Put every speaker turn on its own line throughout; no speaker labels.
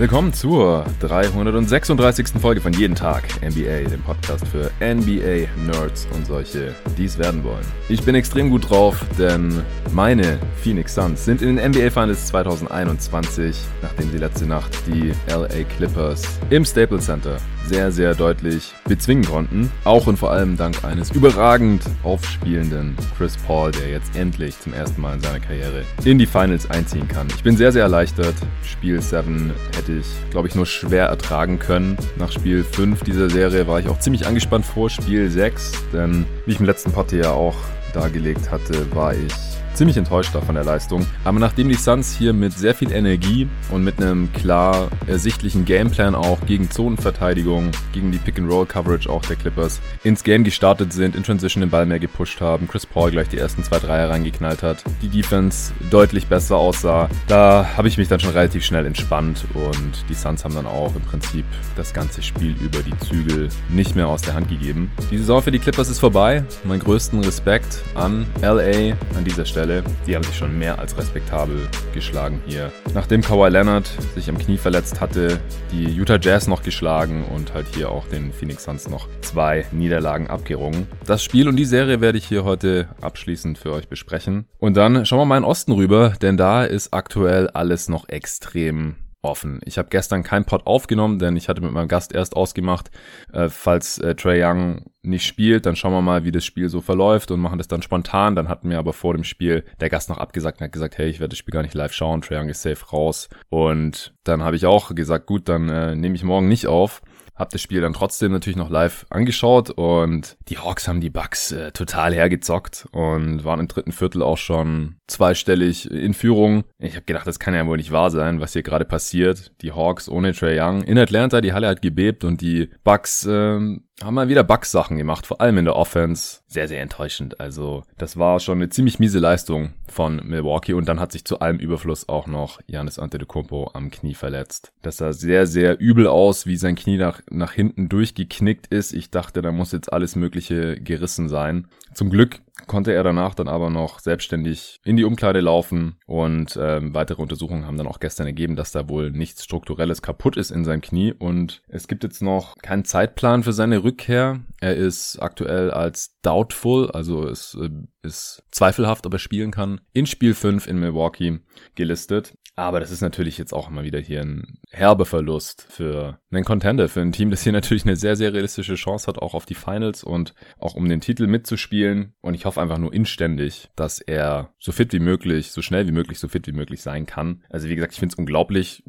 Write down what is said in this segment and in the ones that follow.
Willkommen zur 336. Folge von Jeden Tag NBA, dem Podcast für NBA Nerds und solche, die es werden wollen. Ich bin extrem gut drauf, denn meine Phoenix Suns sind in den NBA Finals 2021, nachdem sie letzte Nacht die LA Clippers im Staples Center sehr, sehr deutlich bezwingen konnten. Auch und vor allem dank eines überragend aufspielenden Chris Paul, der jetzt endlich zum ersten Mal in seiner Karriere in die Finals einziehen kann. Ich bin sehr, sehr erleichtert. Spiel 7 hätte ich, glaube ich, nur schwer ertragen können. Nach Spiel 5 dieser Serie war ich auch ziemlich angespannt vor Spiel 6, denn wie ich im letzten Partie ja auch dargelegt hatte, war ich ziemlich enttäuscht von der Leistung. Aber nachdem die Suns hier mit sehr viel Energie und mit einem klar ersichtlichen Gameplan auch gegen Zonenverteidigung, gegen die Pick-and-Roll-Coverage auch der Clippers ins Game gestartet sind, in Transition den Ball mehr gepusht haben, Chris Paul gleich die ersten zwei Dreier reingeknallt hat, die Defense deutlich besser aussah, da habe ich mich dann schon relativ schnell entspannt und die Suns haben dann auch im Prinzip das ganze Spiel über die Zügel nicht mehr aus der Hand gegeben. Die Saison für die Clippers ist vorbei. Mein größten Respekt an LA an dieser Stelle. Stelle. Die haben sich schon mehr als respektabel geschlagen hier. Nachdem Kawhi Leonard sich am Knie verletzt hatte, die Utah Jazz noch geschlagen und halt hier auch den Phoenix Suns noch zwei Niederlagen abgerungen. Das Spiel und die Serie werde ich hier heute abschließend für euch besprechen. Und dann schauen wir mal in Osten rüber, denn da ist aktuell alles noch extrem offen. Ich habe gestern kein Pod aufgenommen, denn ich hatte mit meinem Gast erst ausgemacht, äh, falls äh, Trey Young nicht spielt, dann schauen wir mal, wie das Spiel so verläuft und machen das dann spontan. Dann hatten wir aber vor dem Spiel der Gast noch abgesagt und hat gesagt, hey, ich werde das Spiel gar nicht live schauen, Trey Young ist safe raus. Und dann habe ich auch gesagt, gut, dann äh, nehme ich morgen nicht auf. Hab das Spiel dann trotzdem natürlich noch live angeschaut und die Hawks haben die Bucks äh, total hergezockt und waren im dritten Viertel auch schon zweistellig in Führung. Ich habe gedacht, das kann ja wohl nicht wahr sein, was hier gerade passiert. Die Hawks ohne Trey Young in Atlanta, die Halle hat gebebt und die Bucks ähm, haben mal wieder Bugs-Sachen gemacht, vor allem in der Offense. Sehr, sehr enttäuschend. Also, das war schon eine ziemlich miese Leistung von Milwaukee und dann hat sich zu allem Überfluss auch noch Janis Antetokounmpo am Knie verletzt. Das sah sehr, sehr übel aus, wie sein Knie nach, nach hinten durchgeknickt ist. Ich dachte, da muss jetzt alles Mögliche gerissen sein. Zum Glück konnte er danach dann aber noch selbstständig in die Umkleide laufen und ähm, weitere Untersuchungen haben dann auch gestern ergeben, dass da wohl nichts Strukturelles kaputt ist in seinem Knie und es gibt jetzt noch keinen Zeitplan für seine Rückkehr. Er ist aktuell als doubtful, also es äh, ist zweifelhaft, ob er spielen kann, in Spiel 5 in Milwaukee gelistet. Aber das ist natürlich jetzt auch immer wieder hier ein herber Verlust für einen Contender, für ein Team, das hier natürlich eine sehr, sehr realistische Chance hat, auch auf die Finals und auch um den Titel mitzuspielen. Und ich hoffe einfach nur inständig, dass er so fit wie möglich, so schnell wie möglich, so fit wie möglich sein kann. Also wie gesagt, ich finde es unglaublich,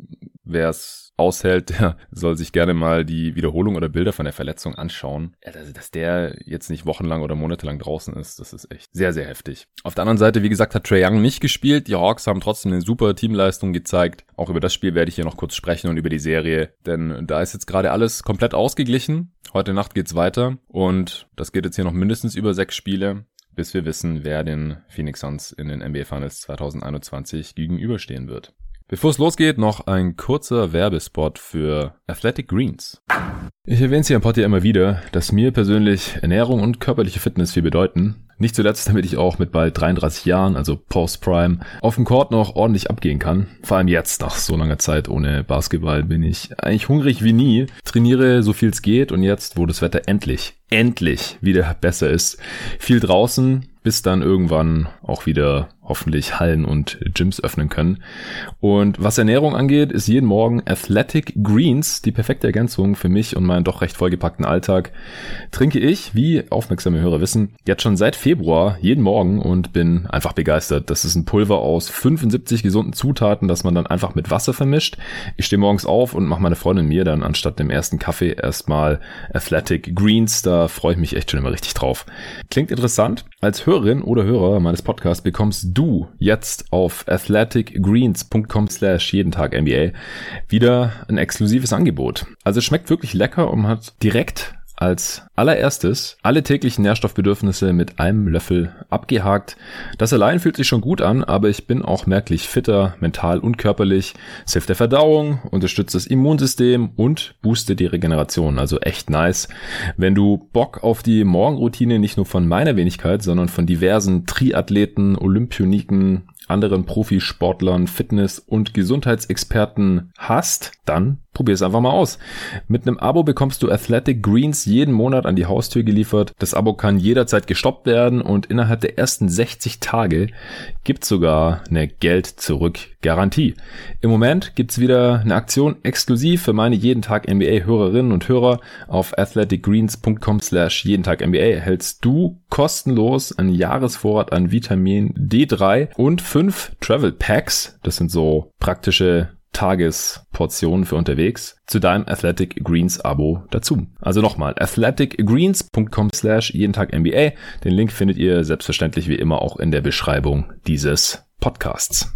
wer es aushält, der soll sich gerne mal die Wiederholung oder Bilder von der Verletzung anschauen. Also, dass der jetzt nicht wochenlang oder monatelang draußen ist, das ist echt sehr, sehr heftig. Auf der anderen Seite, wie gesagt, hat Trey Young nicht gespielt. Die Hawks haben trotzdem eine super Teamleistung gezeigt. Auch über das Spiel werde ich hier noch kurz sprechen und über die Serie, denn da ist jetzt gerade alles komplett ausgeglichen. Heute Nacht geht's weiter und das geht jetzt hier noch mindestens über sechs Spiele bis wir wissen, wer den Phoenix Suns in den NBA Finals 2021 gegenüberstehen wird. Bevor es losgeht, noch ein kurzer Werbespot für Athletic Greens. Ich erwähne es hier im Pod immer wieder, dass mir persönlich Ernährung und körperliche Fitness viel bedeuten. Nicht zuletzt, damit ich auch mit bald 33 Jahren, also Post-Prime, auf dem Court noch ordentlich abgehen kann. Vor allem jetzt, nach so langer Zeit ohne Basketball, bin ich eigentlich hungrig wie nie, trainiere so viel es geht und jetzt, wo das Wetter endlich, endlich wieder besser ist, viel draußen, bis dann irgendwann auch wieder hoffentlich Hallen und Gyms öffnen können. Und was Ernährung angeht, ist jeden Morgen Athletic Greens die perfekte Ergänzung für mich und meinen doch recht vollgepackten Alltag. Trinke ich, wie aufmerksame Hörer wissen, jetzt schon seit Februar jeden Morgen und bin einfach begeistert. Das ist ein Pulver aus 75 gesunden Zutaten, das man dann einfach mit Wasser vermischt. Ich stehe morgens auf und mache meine Freundin mir dann anstatt dem ersten Kaffee erstmal Athletic Greens. Da freue ich mich echt schon immer richtig drauf. Klingt interessant. Als Hörerin oder Hörer meines Podcasts bekommst du du jetzt auf athleticgreens.com slash jeden Tag NBA wieder ein exklusives Angebot. Also schmeckt wirklich lecker und hat direkt als allererstes alle täglichen Nährstoffbedürfnisse mit einem Löffel abgehakt. Das allein fühlt sich schon gut an, aber ich bin auch merklich fitter, mental und körperlich. Es hilft der Verdauung, unterstützt das Immunsystem und boostet die Regeneration. Also echt nice. Wenn du Bock auf die Morgenroutine nicht nur von meiner Wenigkeit, sondern von diversen Triathleten, Olympioniken, anderen Profisportlern, Fitness- und Gesundheitsexperten hast, dann Probier es einfach mal aus. Mit einem Abo bekommst du Athletic Greens jeden Monat an die Haustür geliefert. Das Abo kann jederzeit gestoppt werden und innerhalb der ersten 60 Tage gibt sogar eine Geld-Zurück-Garantie. Im Moment gibt's wieder eine Aktion exklusiv für meine jeden Tag NBA-Hörerinnen und Hörer. Auf athleticgreens.com slash jeden Tag NBA erhältst du kostenlos einen Jahresvorrat an Vitamin D3 und fünf Travel Packs. Das sind so praktische Tagesportionen für unterwegs zu deinem Athletic Greens Abo dazu. Also nochmal, athleticgreens.com slash jeden Tag NBA. Den Link findet ihr selbstverständlich wie immer auch in der Beschreibung dieses Podcasts.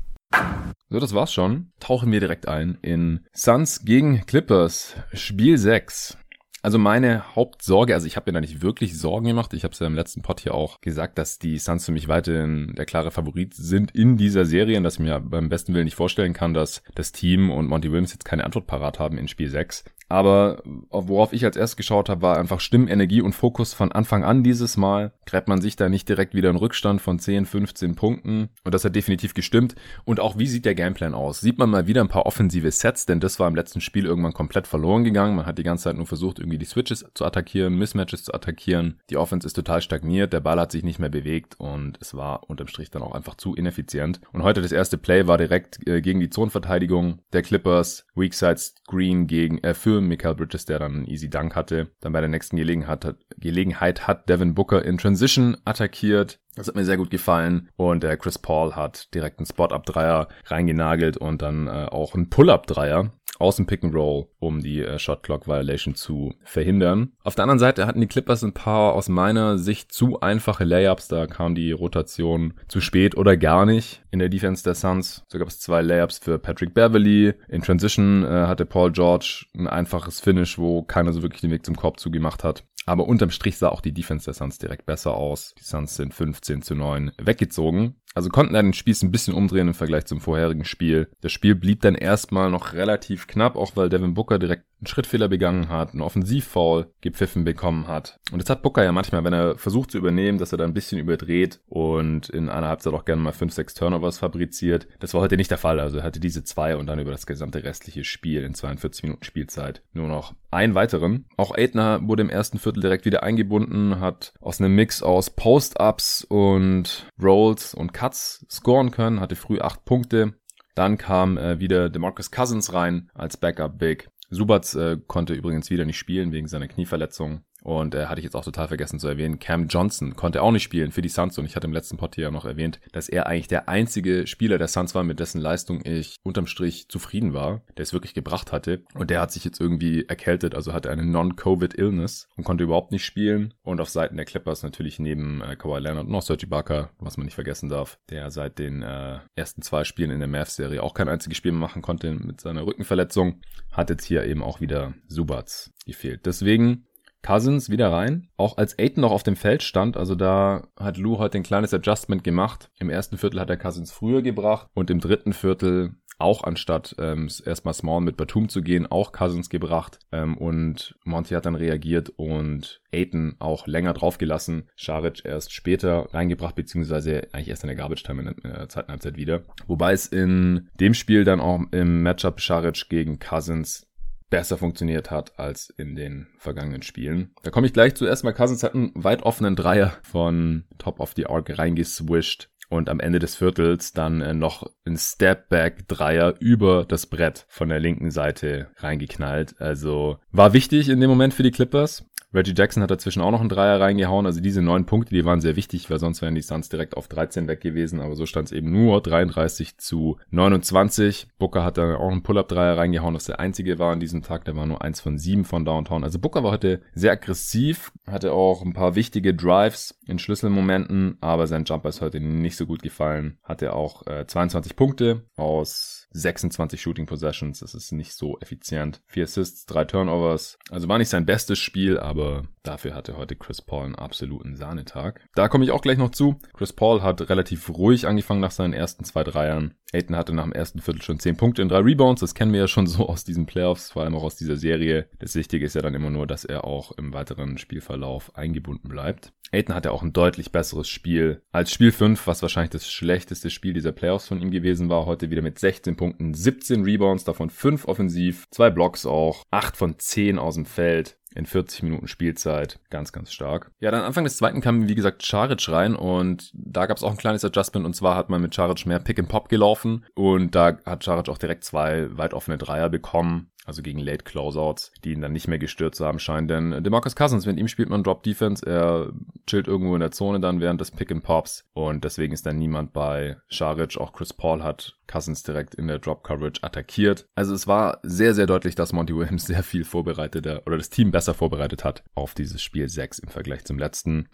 So, das war's schon. Tauchen wir direkt ein in Suns gegen Clippers, Spiel 6. Also meine Hauptsorge, also ich habe mir da nicht wirklich Sorgen gemacht. Ich habe es ja im letzten Pod hier auch gesagt, dass die Suns für mich weiterhin der klare Favorit sind in dieser Serie und dass ich mir beim besten Willen nicht vorstellen kann, dass das Team und Monty Williams jetzt keine Antwort parat haben in Spiel 6. Aber worauf ich als erstes geschaut habe, war einfach Stimmenergie und Fokus von Anfang an dieses Mal. Gräbt man sich da nicht direkt wieder einen Rückstand von 10, 15 Punkten. Und das hat definitiv gestimmt. Und auch wie sieht der Gameplan aus? Sieht man mal wieder ein paar offensive Sets, denn das war im letzten Spiel irgendwann komplett verloren gegangen. Man hat die ganze Zeit nur versucht, irgendwie die Switches zu attackieren, Mismatches zu attackieren. Die Offense ist total stagniert, der Ball hat sich nicht mehr bewegt und es war unterm Strich dann auch einfach zu ineffizient. Und heute das erste Play war direkt äh, gegen die Zonenverteidigung der Clippers. Weakside Screen gegen, äh, für Michael Bridges, der dann easy Dunk hatte. Dann bei der nächsten Gelegenheit hat, Gelegenheit hat Devin Booker in Transition attackiert. Das hat mir sehr gut gefallen. Und der Chris Paul hat direkt einen Spot-Up-Dreier reingenagelt und dann äh, auch einen Pull-Up-Dreier aus dem Pick and Roll, um die äh, Shot Clock Violation zu verhindern. Auf der anderen Seite hatten die Clippers ein paar aus meiner Sicht zu einfache Layups. Da kam die Rotation zu spät oder gar nicht in der Defense der Suns. So gab es zwei Layups für Patrick Beverly. In Transition äh, hatte Paul George ein einfaches Finish, wo keiner so wirklich den Weg zum Korb zugemacht hat. Aber unterm Strich sah auch die Defense der Suns direkt besser aus. Die Suns sind 15 zu 9 weggezogen. Also konnten dann den Spieß ein bisschen umdrehen im Vergleich zum vorherigen Spiel. Das Spiel blieb dann erstmal noch relativ knapp, auch weil Devin Booker direkt einen Schrittfehler begangen hat, einen Offensivfoul gepfiffen bekommen hat. Und das hat Booker ja manchmal, wenn er versucht zu übernehmen, dass er da ein bisschen überdreht und in einer Halbzeit auch gerne mal 5, 6 Turnovers fabriziert. Das war heute nicht der Fall. Also er hatte diese zwei und dann über das gesamte restliche Spiel in 42 Minuten Spielzeit nur noch einen weiteren. Auch Aitner wurde im ersten Viertel direkt wieder eingebunden, hat aus einem Mix aus Post-Ups und Rolls und Cuts scoren können, hatte früh acht Punkte. Dann kam äh, wieder DeMarcus Cousins rein als Backup Big. Subats äh, konnte übrigens wieder nicht spielen wegen seiner Knieverletzung. Und äh, hatte ich jetzt auch total vergessen zu erwähnen, Cam Johnson konnte auch nicht spielen für die Suns und ich hatte im letzten Pod hier noch erwähnt, dass er eigentlich der einzige Spieler der Suns war, mit dessen Leistung ich unterm Strich zufrieden war, der es wirklich gebracht hatte. Und der hat sich jetzt irgendwie erkältet, also hatte eine Non-Covid-Illness und konnte überhaupt nicht spielen. Und auf Seiten der Clippers natürlich neben äh, Kawhi Leonard noch Serge Ibaka, was man nicht vergessen darf, der seit den äh, ersten zwei Spielen in der Mavs-Serie auch kein einziges Spiel mehr machen konnte mit seiner Rückenverletzung, hat jetzt hier eben auch wieder Subats gefehlt. Deswegen Cousins wieder rein. Auch als Aiton noch auf dem Feld stand, also da hat Lou heute ein kleines Adjustment gemacht. Im ersten Viertel hat er Cousins früher gebracht und im dritten Viertel auch anstatt ähm, erstmal Small mit Batum zu gehen, auch Cousins gebracht. Ähm, und Monty hat dann reagiert und Aiton auch länger draufgelassen. Scharic erst später reingebracht, beziehungsweise eigentlich erst in der Garbage Time in der zweiten Halbzeit wieder. Wobei es in dem Spiel dann auch im Matchup Scharic gegen Cousins besser funktioniert hat als in den vergangenen Spielen. Da komme ich gleich zu. Erstmal Cousins hat einen weit offenen Dreier von Top of the Arc reingeswischt und am Ende des Viertels dann äh, noch ein Stepback-Dreier über das Brett von der linken Seite reingeknallt. Also war wichtig in dem Moment für die Clippers. Reggie Jackson hat dazwischen auch noch einen Dreier reingehauen. Also diese neun Punkte, die waren sehr wichtig, weil sonst wären die Suns direkt auf 13 weg gewesen. Aber so stand es eben nur 33 zu 29. Booker hat dann auch einen Pull-Up-Dreier reingehauen, das der einzige war an diesem Tag. Der war nur eins von sieben von Downtown. Also Booker war heute sehr aggressiv, hatte auch ein paar wichtige Drives in Schlüsselmomenten, aber sein Jumper ist heute nicht so gut gefallen. Hatte auch äh, 22 Punkte aus 26 Shooting Possessions. Das ist nicht so effizient. Vier Assists, drei Turnovers. Also war nicht sein bestes Spiel, aber dafür hatte heute Chris Paul einen absoluten Sahnetag. Da komme ich auch gleich noch zu. Chris Paul hat relativ ruhig angefangen nach seinen ersten zwei Dreiern. Aiton hatte nach dem ersten Viertel schon 10 Punkte in drei Rebounds. Das kennen wir ja schon so aus diesen Playoffs, vor allem auch aus dieser Serie. Das Wichtige ist ja dann immer nur, dass er auch im weiteren Spielverlauf eingebunden bleibt. Aiton hatte auch ein deutlich besseres Spiel als Spiel 5, was wahrscheinlich das schlechteste Spiel dieser Playoffs von ihm gewesen war. Heute wieder mit 16 Punkten, 17 Rebounds, davon 5 offensiv, 2 Blocks auch, 8 von 10 aus dem Feld in 40 Minuten Spielzeit. Ganz, ganz stark. Ja, dann Anfang des zweiten kam, wie gesagt, Charic rein und da gab es auch ein kleines Adjustment und zwar hat man mit Charic mehr Pick and Pop gelaufen und da hat Charic auch direkt zwei weit offene Dreier bekommen also gegen Late Closeouts, die ihn dann nicht mehr gestört zu haben scheinen. Denn DeMarcus Cousins, mit ihm spielt man Drop Defense, er chillt irgendwo in der Zone dann während des Pick and Pops und deswegen ist dann niemand bei Scharic. Auch Chris Paul hat Cousins direkt in der Drop Coverage attackiert. Also es war sehr, sehr deutlich, dass Monty Williams sehr viel vorbereiteter oder das Team besser vorbereitet hat auf dieses Spiel 6 im Vergleich zum letzten.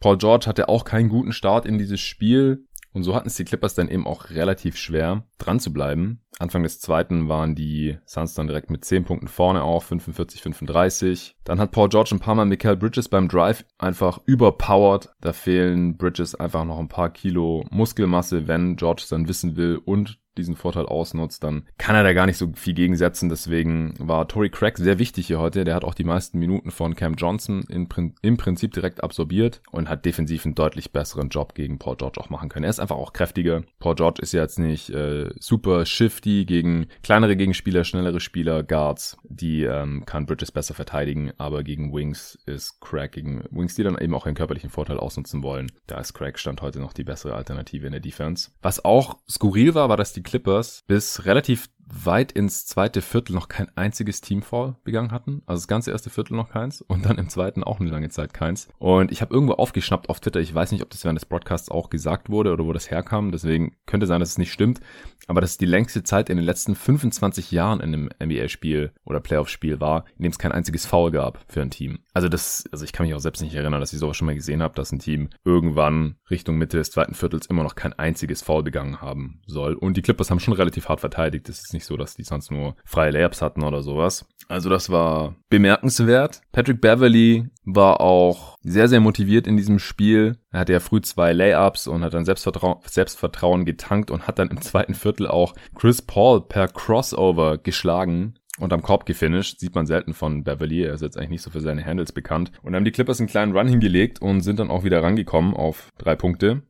Paul George hatte auch keinen guten Start in dieses Spiel. Und so hatten es die Clippers dann eben auch relativ schwer, dran zu bleiben. Anfang des zweiten waren die Suns dann direkt mit 10 Punkten vorne auf, 45, 35. Dann hat Paul George ein paar Mal Michael Bridges beim Drive einfach überpowered. Da fehlen Bridges einfach noch ein paar Kilo Muskelmasse, wenn George dann wissen will und diesen Vorteil ausnutzt, dann kann er da gar nicht so viel gegensetzen. Deswegen war Tory Craig sehr wichtig hier heute. Der hat auch die meisten Minuten von Cam Johnson in, im Prinzip direkt absorbiert und hat defensiv einen deutlich besseren Job gegen Paul George auch machen können. Er ist einfach auch kräftiger. Paul George ist ja jetzt nicht äh, super shifty gegen kleinere Gegenspieler, schnellere Spieler, Guards. Die ähm, kann Bridges besser verteidigen, aber gegen Wings ist Craig gegen Wings, die dann eben auch einen körperlichen Vorteil ausnutzen wollen. Da ist Craig Stand heute noch die bessere Alternative in der Defense. Was auch skurril war, war, dass die Clippers bis relativ weit ins zweite Viertel noch kein einziges Teamfall begangen hatten. Also das ganze erste Viertel noch keins und dann im zweiten auch eine lange Zeit keins. Und ich habe irgendwo aufgeschnappt auf Twitter, ich weiß nicht, ob das während des Broadcasts auch gesagt wurde oder wo das herkam, deswegen könnte sein, dass es nicht stimmt, aber dass es die längste Zeit in den letzten 25 Jahren in einem NBA-Spiel oder Playoff-Spiel war, in dem es kein einziges Foul gab für ein Team. Also das, also ich kann mich auch selbst nicht erinnern, dass ich sowas schon mal gesehen habe, dass ein Team irgendwann Richtung Mitte des zweiten Viertels immer noch kein einziges Foul begangen haben soll. Und die Clippers haben schon relativ hart verteidigt. Das ist nicht so, dass die sonst nur freie Layups hatten oder sowas. Also das war bemerkenswert. Patrick Beverly war auch sehr, sehr motiviert in diesem Spiel. Er hatte ja früh zwei Layups und hat dann Selbstvertrauen, Selbstvertrauen getankt und hat dann im zweiten Viertel auch Chris Paul per Crossover geschlagen und am Korb gefinisht. Sieht man selten von Beverly. Er ist jetzt eigentlich nicht so für seine Handles bekannt. Und dann haben die Clippers einen kleinen Run hingelegt und sind dann auch wieder rangekommen auf drei Punkte.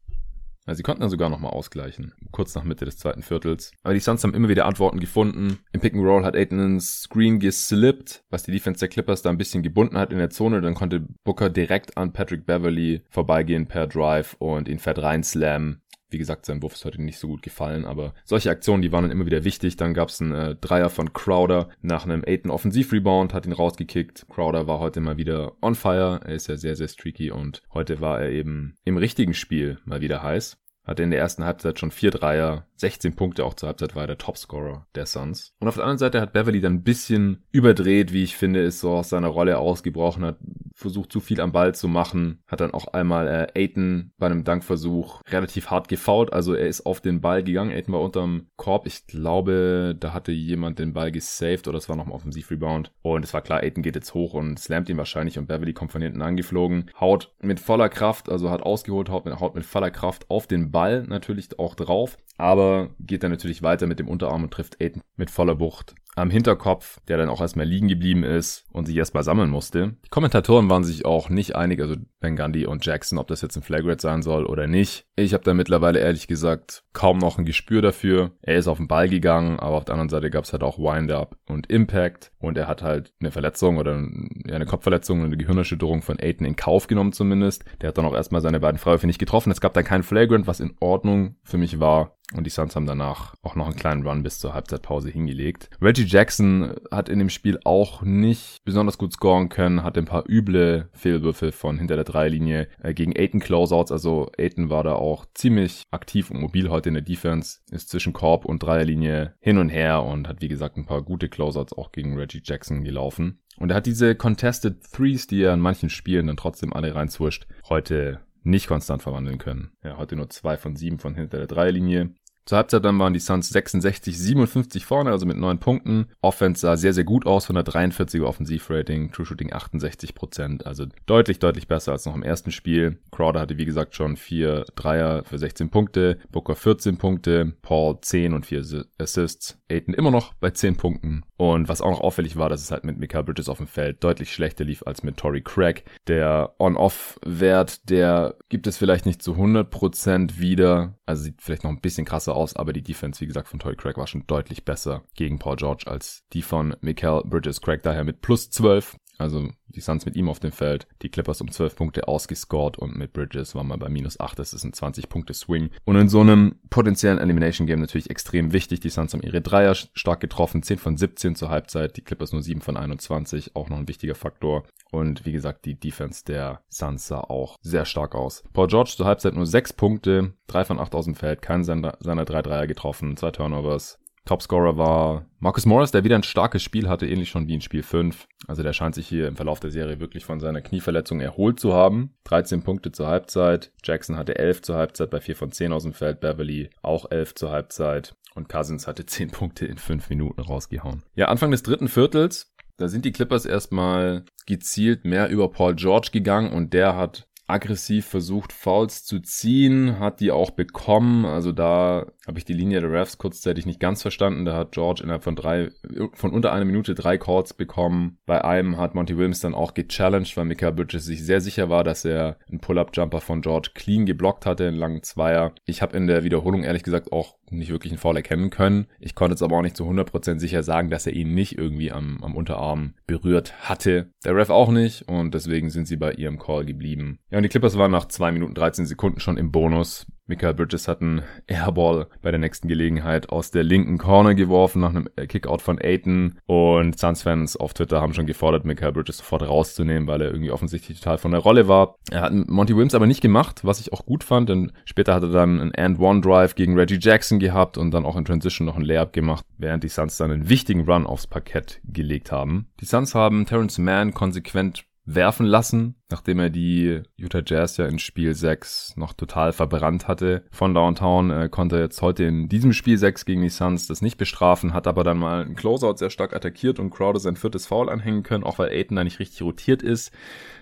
Also sie konnten dann sogar nochmal ausgleichen, kurz nach Mitte des zweiten Viertels. Aber die Suns haben immer wieder Antworten gefunden. Im Pick and Roll hat Aiton einen Screen geslippt, was die Defense der Clippers da ein bisschen gebunden hat in der Zone. Dann konnte Booker direkt an Patrick Beverly vorbeigehen per Drive und ihn fett reinslammen. Wie gesagt, sein Wurf ist heute nicht so gut gefallen, aber solche Aktionen, die waren dann immer wieder wichtig. Dann gab es einen äh, Dreier von Crowder nach einem Aiton Offensivrebound, hat ihn rausgekickt. Crowder war heute mal wieder on fire. Er ist ja sehr, sehr streaky und heute war er eben im richtigen Spiel mal wieder heiß. Hatte in der ersten Halbzeit schon vier Dreier, 16 Punkte auch zur Halbzeit war er der Topscorer der Suns. Und auf der anderen Seite hat Beverly dann ein bisschen überdreht, wie ich finde, ist so aus seiner Rolle ausgebrochen, hat versucht zu viel am Ball zu machen, hat dann auch einmal äh, Aiton bei einem Dankversuch relativ hart gefault, also er ist auf den Ball gegangen, Aiton war unterm Korb, ich glaube, da hatte jemand den Ball gesaved oder es war noch ein Offensivrebound und es war klar, Aiton geht jetzt hoch und slammt ihn wahrscheinlich und Beverly kommt von hinten angeflogen, haut mit voller Kraft, also hat ausgeholt, haut mit, haut mit voller Kraft auf den Ball natürlich auch drauf, aber geht dann natürlich weiter mit dem Unterarm und trifft Aiden mit voller Wucht am Hinterkopf, der dann auch erstmal liegen geblieben ist und sich erstmal sammeln musste. Die Kommentatoren waren sich auch nicht einig, also Ben Gundy und Jackson, ob das jetzt ein Flagrant sein soll oder nicht. Ich habe da mittlerweile ehrlich gesagt kaum noch ein Gespür dafür. Er ist auf den Ball gegangen, aber auf der anderen Seite gab es halt auch Wind-Up und Impact und er hat halt eine Verletzung oder eine Kopfverletzung und eine Gehirnerschütterung von Aiden in Kauf genommen zumindest. Der hat dann auch erstmal seine beiden Freiwürfe nicht getroffen. Es gab da kein Flagrant, was in Ordnung für mich war. Und die Suns haben danach auch noch einen kleinen Run bis zur Halbzeitpause hingelegt. Reggie Jackson hat in dem Spiel auch nicht besonders gut scoren können, hatte ein paar üble Fehlwürfe von hinter der Dreilinie äh, gegen Aiton Closeouts. Also Aiton war da auch ziemlich aktiv und mobil heute in der Defense, ist zwischen Korb und Dreierlinie hin und her und hat wie gesagt ein paar gute Closeouts auch gegen Reggie Jackson gelaufen. Und er hat diese Contested Threes, die er in manchen Spielen dann trotzdem alle reinzwischt, heute nicht konstant verwandeln können. Ja, heute nur zwei von sieben von hinter der Dreilinie. Zur Halbzeit dann waren die Suns 66, 57 vorne, also mit neun Punkten. Offense sah sehr, sehr gut aus, 143er Offensivrating, True Shooting 68% also deutlich, deutlich besser als noch im ersten Spiel. Crowder hatte, wie gesagt, schon vier Dreier für 16 Punkte, Booker 14 Punkte, Paul 10 und 4 Assists. Aiden immer noch bei 10 Punkten. Und was auch noch auffällig war, dass es halt mit Mikael Bridges auf dem Feld deutlich schlechter lief als mit Tory Craig. Der On-Off-Wert, der gibt es vielleicht nicht zu 100% wieder. Also sieht vielleicht noch ein bisschen krasser aus, aber die Defense, wie gesagt, von Tory Craig war schon deutlich besser gegen Paul George als die von Mikael Bridges. Craig daher mit plus 12 also die Suns mit ihm auf dem Feld, die Clippers um 12 Punkte ausgescored und mit Bridges waren wir bei minus 8. Das ist ein 20-Punkte-Swing. Und in so einem potenziellen Elimination-Game natürlich extrem wichtig. Die Suns haben ihre Dreier stark getroffen, 10 von 17 zur Halbzeit, die Clippers nur 7 von 21, auch noch ein wichtiger Faktor. Und wie gesagt, die Defense der Suns sah auch sehr stark aus. Paul George zur Halbzeit nur 6 Punkte, 3 von 8 aus dem Feld, keinen seiner, seiner 3 Dreier getroffen, 2 Turnovers, Topscorer war Marcus Morris, der wieder ein starkes Spiel hatte, ähnlich schon wie in Spiel 5. Also der scheint sich hier im Verlauf der Serie wirklich von seiner Knieverletzung erholt zu haben. 13 Punkte zur Halbzeit. Jackson hatte 11 zur Halbzeit bei 4 von 10 aus dem Feld. Beverly auch 11 zur Halbzeit. Und Cousins hatte 10 Punkte in 5 Minuten rausgehauen. Ja, Anfang des dritten Viertels. Da sind die Clippers erstmal gezielt mehr über Paul George gegangen und der hat aggressiv versucht, Fouls zu ziehen, hat die auch bekommen. Also da habe ich die Linie der Refs kurzzeitig nicht ganz verstanden. Da hat George innerhalb von drei, von unter einer Minute drei Calls bekommen. Bei einem hat Monty Williams dann auch gechallenged, weil Mika Bridges sich sehr sicher war, dass er einen Pull-Up-Jumper von George clean geblockt hatte, einen langen Zweier. Ich habe in der Wiederholung ehrlich gesagt auch nicht wirklich einen Foul erkennen können. Ich konnte jetzt aber auch nicht zu 100% sicher sagen, dass er ihn nicht irgendwie am, am Unterarm berührt hatte. Der Ref auch nicht und deswegen sind sie bei ihrem Call geblieben. Ja, und die Clippers waren nach 2 Minuten 13 Sekunden schon im Bonus. Michael Bridges hat einen Airball bei der nächsten Gelegenheit aus der linken Corner geworfen nach einem Kickout von Aiton und Suns-Fans auf Twitter haben schon gefordert, Michael Bridges sofort rauszunehmen, weil er irgendwie offensichtlich total von der Rolle war. Er hat Monty Williams aber nicht gemacht, was ich auch gut fand, denn später hat er dann einen And-One-Drive gegen Reggie Jackson gehabt und dann auch in Transition noch ein Layup gemacht, während die Suns dann einen wichtigen Run aufs Parkett gelegt haben. Die Suns haben Terrence Mann konsequent werfen lassen, nachdem er die Utah Jazz ja in Spiel 6 noch total verbrannt hatte von Downtown, äh, konnte jetzt heute in diesem Spiel 6 gegen die Suns das nicht bestrafen, hat aber dann mal einen Closeout sehr stark attackiert und Crowder sein viertes Foul anhängen können, auch weil Aiton da nicht richtig rotiert ist.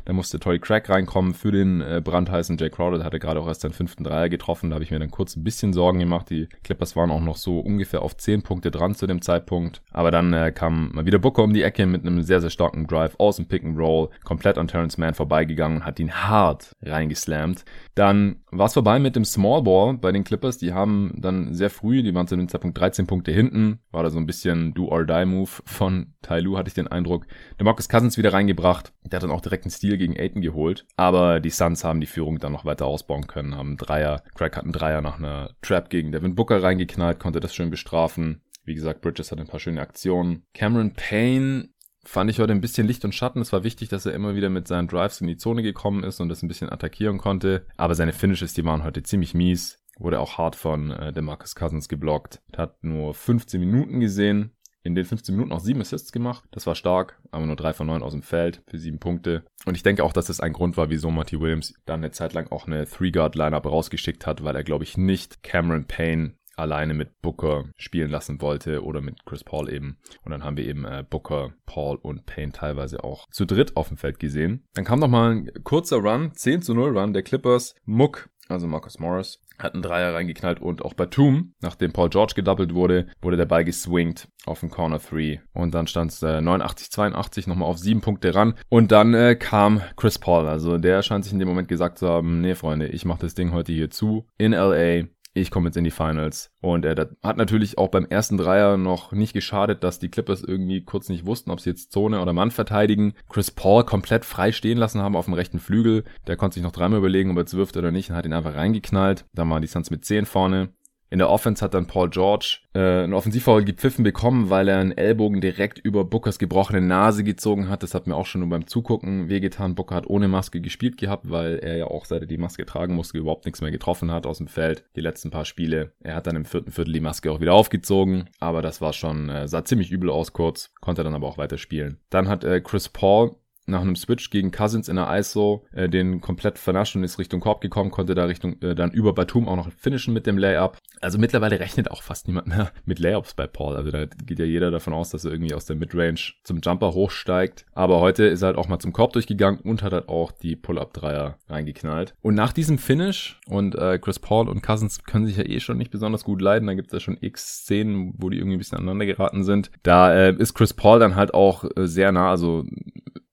Da musste Tory Craig reinkommen für den äh, brandheißen Jay Crowder. Der hatte gerade auch erst seinen fünften Dreier getroffen. Da habe ich mir dann kurz ein bisschen Sorgen gemacht. Die Clippers waren auch noch so ungefähr auf zehn Punkte dran zu dem Zeitpunkt. Aber dann äh, kam mal wieder Booker um die Ecke mit einem sehr, sehr starken Drive aus dem Pick and Roll, komplett an Terrence Mann vorbeigegangen und hat ihn hart reingeslammt. Dann war es vorbei mit dem Small Ball bei den Clippers. Die haben dann sehr früh, die waren zu dem Zeitpunkt 13 Punkte hinten. War da so ein bisschen Do-or-Die-Move von Tai Lu, hatte ich den Eindruck. Der Marcus Cousins wieder reingebracht. Der hat dann auch direkt einen Stil gegen Aiton geholt. Aber die Suns haben die Führung dann noch weiter ausbauen können, haben Dreier. Craig hat einen Dreier nach einer Trap gegen Devin Booker reingeknallt, konnte das schön bestrafen. Wie gesagt, Bridges hat ein paar schöne Aktionen. Cameron Payne fand ich heute ein bisschen Licht und Schatten. Es war wichtig, dass er immer wieder mit seinen Drives in die Zone gekommen ist und das ein bisschen attackieren konnte. Aber seine Finishes, die waren heute ziemlich mies. Wurde auch hart von äh, Demarcus Cousins geblockt. Hat nur 15 Minuten gesehen. In den 15 Minuten auch sieben Assists gemacht. Das war stark, aber nur drei von neun aus dem Feld für sieben Punkte. Und ich denke auch, dass das ein Grund war, wieso Marty Williams dann eine Zeit lang auch eine Three-Guard-Lineup rausgeschickt hat, weil er, glaube ich, nicht Cameron Payne alleine mit Booker spielen lassen wollte oder mit Chris Paul eben. Und dann haben wir eben äh, Booker, Paul und Payne teilweise auch zu dritt auf dem Feld gesehen. Dann kam noch mal ein kurzer Run, 10 zu 0 Run der Clippers. Muck, also Marcus Morris, hat einen Dreier reingeknallt und auch Batum, nachdem Paul George gedoppelt wurde, wurde der Ball geswingt auf den Corner 3 und dann stand es äh, 89-82 nochmal auf sieben Punkte ran und dann äh, kam Chris Paul, also der scheint sich in dem Moment gesagt zu haben, nee Freunde, ich mache das Ding heute hier zu in LA, ich komme jetzt in die Finals. Und er hat natürlich auch beim ersten Dreier noch nicht geschadet, dass die Clippers irgendwie kurz nicht wussten, ob sie jetzt Zone oder Mann verteidigen. Chris Paul komplett frei stehen lassen haben auf dem rechten Flügel. Der konnte sich noch dreimal überlegen, ob er jetzt wirft oder nicht und hat ihn einfach reingeknallt. Dann waren die Suns mit 10 vorne. In der Offense hat dann Paul George äh, einen Offensivfoul gepfiffen bekommen, weil er einen Ellbogen direkt über Bookers gebrochene Nase gezogen hat. Das hat mir auch schon nur beim Zugucken wehgetan. Booker hat ohne Maske gespielt gehabt, weil er ja auch, seit er die Maske tragen musste, überhaupt nichts mehr getroffen hat aus dem Feld. Die letzten paar Spiele. Er hat dann im vierten Viertel die Maske auch wieder aufgezogen. Aber das war schon, äh, sah ziemlich übel aus kurz, konnte dann aber auch weiter spielen. Dann hat äh, Chris Paul nach einem Switch gegen Cousins in der ISO äh, den komplett vernascht und ist Richtung Korb gekommen, konnte da Richtung äh, dann über Batum auch noch finishen mit dem Layup. Also mittlerweile rechnet auch fast niemand mehr mit Layups bei Paul. Also da geht ja jeder davon aus, dass er irgendwie aus der Midrange zum Jumper hochsteigt. Aber heute ist er halt auch mal zum Korb durchgegangen und hat halt auch die Pull-Up-Dreier reingeknallt. Und nach diesem Finish und äh, Chris Paul und Cousins können sich ja eh schon nicht besonders gut leiden. Da gibt es ja schon x Szenen, wo die irgendwie ein bisschen aneinander geraten sind. Da äh, ist Chris Paul dann halt auch äh, sehr nah, also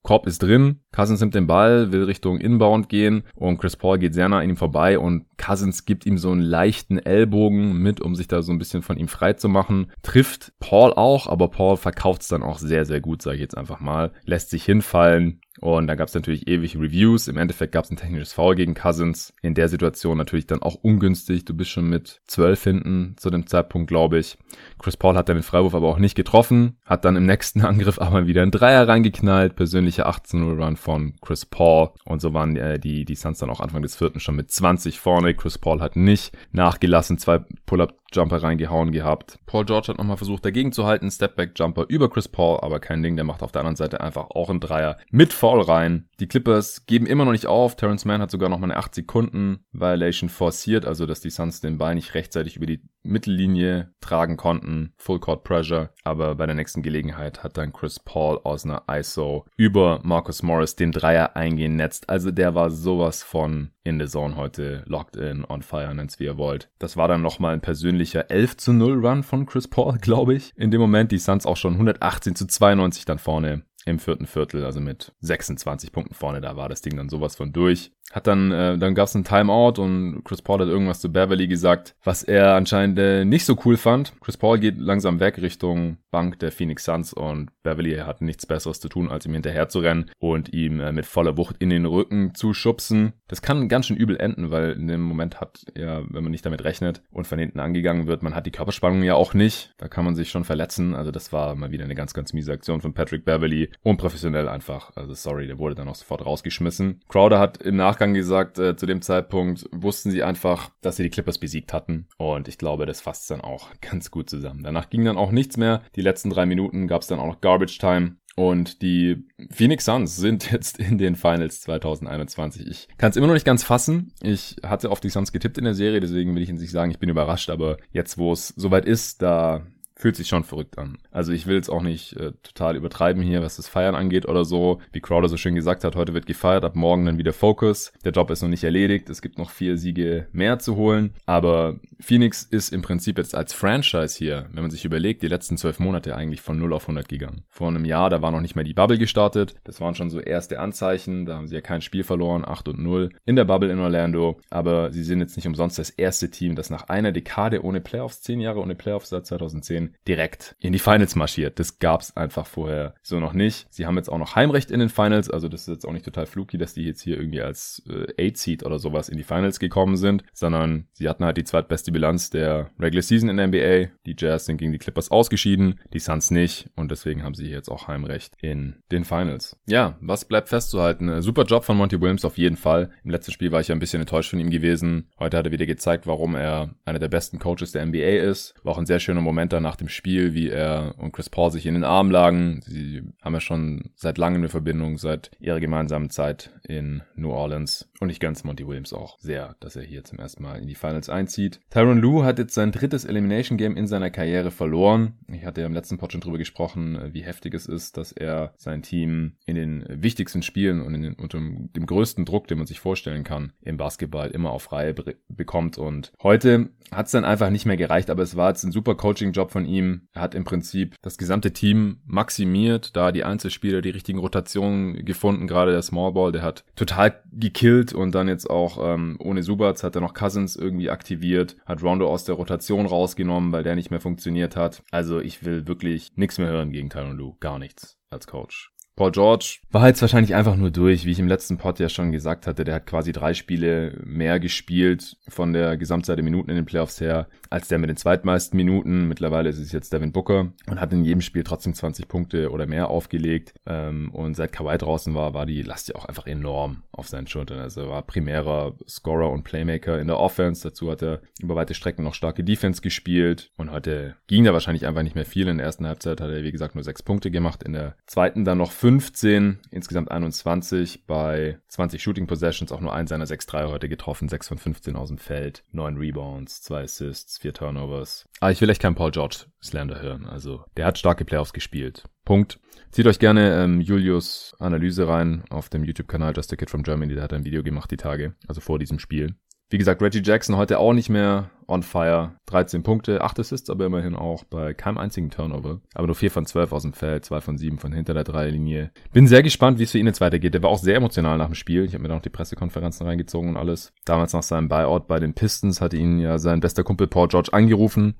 Korb ist drin, Cousins nimmt den Ball, will Richtung Inbound gehen und Chris Paul geht sehr nah an ihm vorbei und Cousins gibt ihm so einen leichten Ellbogen mit, um sich da so ein bisschen von ihm frei zu machen. Trifft Paul auch, aber Paul verkauft es dann auch sehr, sehr gut, sage ich jetzt einfach mal. Lässt sich hinfallen, und da gab es natürlich ewig Reviews. Im Endeffekt gab es ein technisches Foul gegen Cousins. In der Situation natürlich dann auch ungünstig. Du bist schon mit 12 hinten zu dem Zeitpunkt, glaube ich. Chris Paul hat dann den Freiwurf aber auch nicht getroffen. Hat dann im nächsten Angriff aber wieder einen Dreier reingeknallt. Persönlicher 18-0-Run von Chris Paul. Und so waren äh, die, die Suns dann auch Anfang des vierten schon mit 20 vorne. Chris Paul hat nicht nachgelassen. Zwei Pull-up Jumper reingehauen gehabt. Paul George hat nochmal versucht dagegen zu halten. Stepback Jumper über Chris Paul, aber kein Ding. Der macht auf der anderen Seite einfach auch einen Dreier mit Foul rein. Die Clippers geben immer noch nicht auf. Terrence Mann hat sogar noch mal eine 8 Sekunden Violation forciert, also dass die Suns den Ball nicht rechtzeitig über die Mittellinie tragen konnten. Full Court Pressure. Aber bei der nächsten Gelegenheit hat dann Chris Paul aus einer ISO über Marcus Morris den Dreier eingenetzt. Also der war sowas von in the Zone heute locked in, on fire, nennt's wie ihr wollt. Das war dann nochmal ein persönlicher 11 zu 0 Run von Chris Paul, glaube ich. In dem Moment die Suns auch schon 118 zu 92 dann vorne im vierten Viertel, also mit 26 Punkten vorne, da war das Ding dann sowas von durch. Hat dann, äh, dann gab es einen Timeout und Chris Paul hat irgendwas zu Beverly gesagt, was er anscheinend äh, nicht so cool fand. Chris Paul geht langsam weg Richtung Bank der Phoenix Suns und Beverly hat nichts Besseres zu tun, als ihm hinterher zu rennen und ihm äh, mit voller Wucht in den Rücken zu schubsen. Das kann ganz schön übel enden, weil in dem Moment hat ja, wenn man nicht damit rechnet und von hinten angegangen wird, man hat die Körperspannung ja auch nicht. Da kann man sich schon verletzen. Also das war mal wieder eine ganz, ganz miese Aktion von Patrick Beverly. Unprofessionell einfach. Also sorry, der wurde dann auch sofort rausgeschmissen. Crowder hat im Nachgang gesagt, äh, zu dem Zeitpunkt wussten sie einfach, dass sie die Clippers besiegt hatten. Und ich glaube, das fasst dann auch ganz gut zusammen. Danach ging dann auch nichts mehr. Die letzten drei Minuten gab es dann auch noch Garbage Time. Und die Phoenix Suns sind jetzt in den Finals 2021. Ich kann es immer noch nicht ganz fassen. Ich hatte auf die Suns getippt in der Serie, deswegen will ich nicht sagen, ich bin überrascht. Aber jetzt, wo es soweit ist, da fühlt sich schon verrückt an. Also ich will es auch nicht äh, total übertreiben hier, was das Feiern angeht oder so. Wie Crowder so schön gesagt hat, heute wird gefeiert, ab morgen dann wieder Focus. Der Job ist noch nicht erledigt, es gibt noch vier Siege mehr zu holen. Aber Phoenix ist im Prinzip jetzt als Franchise hier, wenn man sich überlegt, die letzten zwölf Monate eigentlich von 0 auf 100 gegangen. Vor einem Jahr, da war noch nicht mehr die Bubble gestartet. Das waren schon so erste Anzeichen, da haben sie ja kein Spiel verloren, 8 und 0 in der Bubble in Orlando. Aber sie sind jetzt nicht umsonst das erste Team, das nach einer Dekade ohne Playoffs, zehn Jahre ohne Playoffs seit 2010, direkt in die Finals marschiert. Das gab's einfach vorher so noch nicht. Sie haben jetzt auch noch Heimrecht in den Finals, also das ist jetzt auch nicht total fluky, dass die jetzt hier irgendwie als äh, 8 Seed oder sowas in die Finals gekommen sind, sondern sie hatten halt die zweitbeste Bilanz der Regular Season in der NBA. Die Jazz sind gegen die Clippers ausgeschieden, die Suns nicht und deswegen haben sie jetzt auch Heimrecht in den Finals. Ja, was bleibt festzuhalten? Super Job von Monty Williams auf jeden Fall. Im letzten Spiel war ich ja ein bisschen enttäuscht von ihm gewesen. Heute hat er wieder gezeigt, warum er einer der besten Coaches der NBA ist. War auch ein sehr schöner Moment dann nach dem Spiel wie er und Chris Paul sich in den Arm lagen. Sie haben ja schon seit langem eine Verbindung, seit ihrer gemeinsamen Zeit in New Orleans. Und ich gönn's Monty Williams auch sehr, dass er hier zum ersten Mal in die Finals einzieht. Tyron Lue hat jetzt sein drittes Elimination Game in seiner Karriere verloren. Ich hatte ja im letzten Pod schon drüber gesprochen, wie heftig es ist, dass er sein Team in den wichtigsten Spielen und in den, unter dem größten Druck, den man sich vorstellen kann, im Basketball immer auf Reihe bekommt. Und heute hat es dann einfach nicht mehr gereicht, aber es war jetzt ein super Coaching-Job von ihm. Er hat im Prinzip das gesamte Team maximiert, da die Einzelspieler die richtigen Rotationen gefunden, gerade der Small Ball, der hat total gekillt und dann jetzt auch ähm, ohne Subats hat er noch Cousins irgendwie aktiviert, hat Rondo aus der Rotation rausgenommen, weil der nicht mehr funktioniert hat. Also ich will wirklich nichts mehr hören gegen Tyron Lue, gar nichts als Coach. Paul George war jetzt wahrscheinlich einfach nur durch, wie ich im letzten Pod ja schon gesagt hatte. Der hat quasi drei Spiele mehr gespielt von der Gesamtzahl der Minuten in den Playoffs her, als der mit den zweitmeisten Minuten. Mittlerweile ist es jetzt Devin Booker und hat in jedem Spiel trotzdem 20 Punkte oder mehr aufgelegt. Ähm, und seit Kawhi draußen war, war die Last ja auch einfach enorm auf seinen Schultern. Also er war primärer Scorer und Playmaker in der Offense. Dazu hat er über weite Strecken noch starke Defense gespielt. Und heute ging da wahrscheinlich einfach nicht mehr viel. In der ersten Halbzeit hat er, wie gesagt, nur sechs Punkte gemacht. In der zweiten dann noch 15, insgesamt 21 bei 20 Shooting Possessions, auch nur ein seiner 6 3 heute getroffen, 6 von 15 aus dem Feld, 9 Rebounds, 2 Assists, 4 Turnovers. Aber ich will echt keinen Paul George Slander hören. Also, der hat starke Playoffs gespielt. Punkt. Zieht euch gerne ähm, Julius Analyse rein auf dem YouTube-Kanal Just a Kid from Germany. Der hat ein Video gemacht die Tage, also vor diesem Spiel. Wie gesagt, Reggie Jackson heute auch nicht mehr on fire. 13 Punkte, 8 Assists, aber immerhin auch bei keinem einzigen Turnover. Aber nur 4 von 12 aus dem Feld, 2 von 7 von hinter der Dreierlinie. Bin sehr gespannt, wie es für ihn jetzt weitergeht. Der war auch sehr emotional nach dem Spiel. Ich habe mir da noch die Pressekonferenzen reingezogen und alles. Damals nach seinem Buyout bei den Pistons hatte ihn ja sein bester Kumpel Paul George angerufen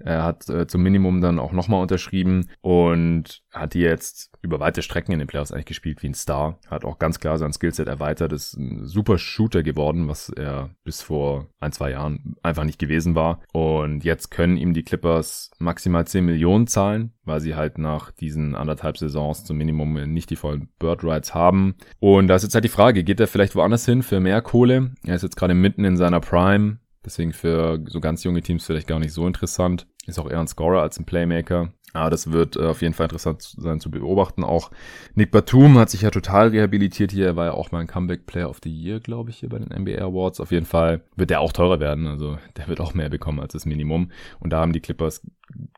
er hat äh, zum Minimum dann auch nochmal unterschrieben und hat jetzt über weite Strecken in den Playoffs eigentlich gespielt wie ein Star. Hat auch ganz klar sein Skillset erweitert, ist ein super Shooter geworden, was er bis vor ein, zwei Jahren einfach nicht gewesen war. Und jetzt können ihm die Clippers maximal 10 Millionen zahlen, weil sie halt nach diesen anderthalb Saisons zum Minimum nicht die vollen Bird Rights haben. Und da ist jetzt halt die Frage, geht er vielleicht woanders hin für mehr Kohle? Er ist jetzt gerade mitten in seiner Prime Deswegen für so ganz junge Teams vielleicht gar nicht so interessant. Ist auch eher ein Scorer als ein Playmaker. Aber das wird äh, auf jeden Fall interessant sein zu beobachten. Auch Nick Batum hat sich ja total rehabilitiert hier. Er war ja auch mal ein Comeback Player of the Year, glaube ich, hier bei den NBA Awards. Auf jeden Fall wird der auch teurer werden. Also der wird auch mehr bekommen als das Minimum. Und da haben die Clippers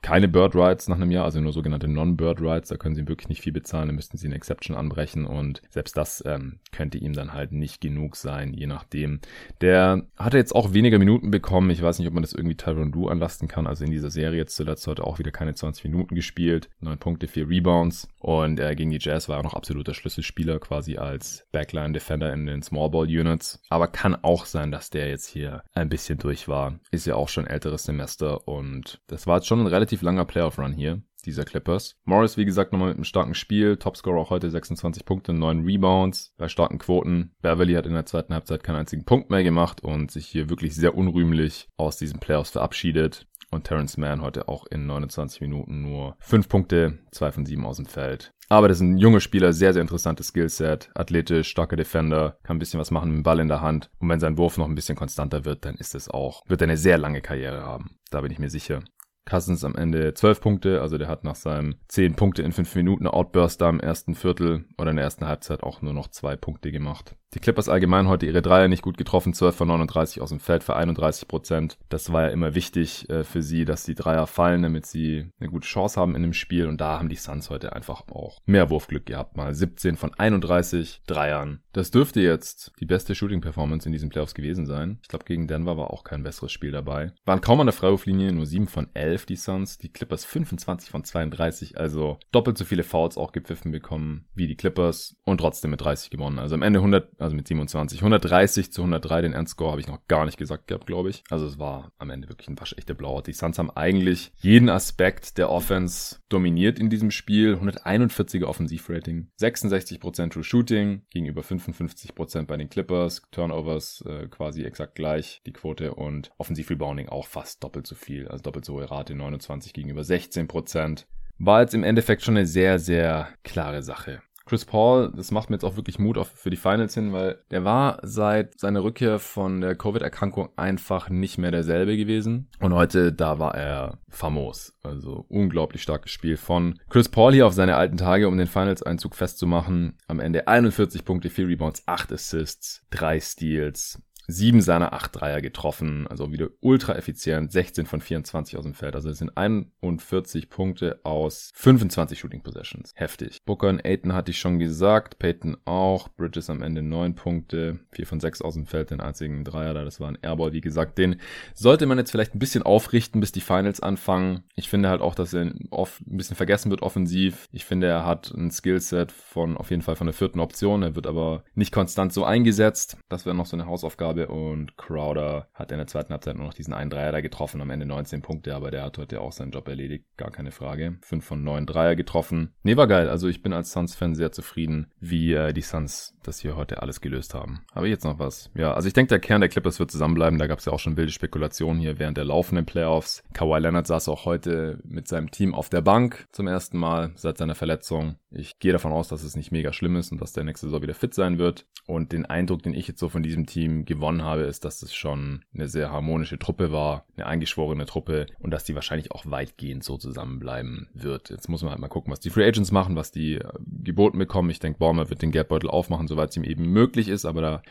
keine Bird Rights nach einem Jahr, also nur sogenannte Non-Bird Rights. Da können sie wirklich nicht viel bezahlen, da müssten sie eine Exception anbrechen und selbst das ähm, könnte ihm dann halt nicht genug sein, je nachdem. Der hatte jetzt auch weniger Minuten bekommen. Ich weiß nicht, ob man das irgendwie Tyron Du anlasten kann. Also in dieser Serie jetzt zuletzt heute auch wieder keine 20 Minuten gespielt. 9 Punkte, 4 Rebounds und äh, gegen die Jazz war er noch absoluter Schlüsselspieler quasi als Backline-Defender in den Small Ball Units. Aber kann auch sein, dass der jetzt hier ein bisschen durch war. Ist ja auch schon älteres Semester und das war jetzt schon ein relativ langer Playoff-Run hier dieser Clippers. Morris, wie gesagt, nochmal mit einem starken Spiel. Topscorer auch heute 26 Punkte, 9 Rebounds bei starken Quoten. Beverly hat in der zweiten Halbzeit keinen einzigen Punkt mehr gemacht und sich hier wirklich sehr unrühmlich aus diesen Playoffs verabschiedet. Und Terrence Mann heute auch in 29 Minuten nur 5 Punkte, 2 von 7 aus dem Feld. Aber das sind junge Spieler, sehr, sehr interessantes Skillset, athletisch, starker Defender, kann ein bisschen was machen mit dem Ball in der Hand. Und wenn sein Wurf noch ein bisschen konstanter wird, dann ist es auch, wird er eine sehr lange Karriere haben. Da bin ich mir sicher. Cousins am Ende 12 Punkte, also der hat nach seinem 10 Punkte in 5 Minuten Outburst da im ersten Viertel oder in der ersten Halbzeit auch nur noch 2 Punkte gemacht. Die Clippers allgemein heute ihre Dreier nicht gut getroffen, 12 von 39 aus dem Feld für 31 Prozent. Das war ja immer wichtig äh, für sie, dass die Dreier fallen, damit sie eine gute Chance haben in dem Spiel. Und da haben die Suns heute einfach auch mehr Wurfglück gehabt. Mal 17 von 31 Dreiern. Das dürfte jetzt die beste Shooting-Performance in diesen Playoffs gewesen sein. Ich glaube, gegen Denver war auch kein besseres Spiel dabei. Waren kaum an der Freiwurflinie, nur 7 von 11 die Suns. Die Clippers 25 von 32, also doppelt so viele Fouls auch gepfiffen bekommen wie die Clippers und trotzdem mit 30 gewonnen. Also am Ende 100 also mit 27. 130 zu 103, den Endscore habe ich noch gar nicht gesagt gehabt, glaube ich. Also es war am Ende wirklich ein waschechter Blowout. Die Suns haben eigentlich jeden Aspekt der Offense dominiert in diesem Spiel. 141er Offensivrating, 66% True Shooting gegenüber 55% bei den Clippers. Turnovers äh, quasi exakt gleich, die Quote und Offensivrebounding auch fast doppelt so viel, also doppelt so hohe Rate, 29 gegenüber 16%. War jetzt im Endeffekt schon eine sehr, sehr klare Sache. Chris Paul, das macht mir jetzt auch wirklich Mut auf für die Finals hin, weil der war seit seiner Rückkehr von der Covid-Erkrankung einfach nicht mehr derselbe gewesen. Und heute, da war er famos. Also unglaublich starkes Spiel von Chris Paul hier auf seine alten Tage, um den Finals-Einzug festzumachen. Am Ende 41 Punkte, 4 Rebounds, 8 Assists, 3 Steals sieben seiner acht Dreier getroffen, also wieder ultra effizient, 16 von 24 aus dem Feld. Also es sind 41 Punkte aus 25 Shooting Possessions. Heftig. Booker und Aiton hatte ich schon gesagt, Peyton auch, Bridges am Ende 9 Punkte, 4 von 6 aus dem Feld, den einzigen Dreier da, das war ein Airball, wie gesagt, den sollte man jetzt vielleicht ein bisschen aufrichten, bis die Finals anfangen. Ich finde halt auch, dass er oft ein bisschen vergessen wird offensiv. Ich finde, er hat ein Skillset von auf jeden Fall von der vierten Option, er wird aber nicht konstant so eingesetzt. Das wäre noch so eine Hausaufgabe Ball und Crowder hat in der zweiten Halbzeit nur noch diesen einen Dreier da getroffen, am Ende 19 Punkte, aber der hat heute auch seinen Job erledigt, gar keine Frage. 5 von 9 Dreier getroffen. Nee, war geil, also ich bin als Suns-Fan sehr zufrieden, wie äh, die Suns das hier heute alles gelöst haben. Habe ich jetzt noch was? Ja, also ich denke, der Kern der Clippers wird zusammenbleiben, da gab es ja auch schon wilde Spekulationen hier während der laufenden Playoffs. Kawhi Leonard saß auch heute mit seinem Team auf der Bank zum ersten Mal seit seiner Verletzung. Ich gehe davon aus, dass es nicht mega schlimm ist und dass der nächste Saison wieder fit sein wird. Und den Eindruck, den ich jetzt so von diesem Team gewonnen gewonnen habe, ist, dass es schon eine sehr harmonische Truppe war, eine eingeschworene Truppe und dass die wahrscheinlich auch weitgehend so zusammenbleiben wird. Jetzt muss man halt mal gucken, was die Free Agents machen, was die äh, geboten bekommen. Ich denke, Baumer wird den Geldbeutel aufmachen, soweit es ihm eben möglich ist, aber da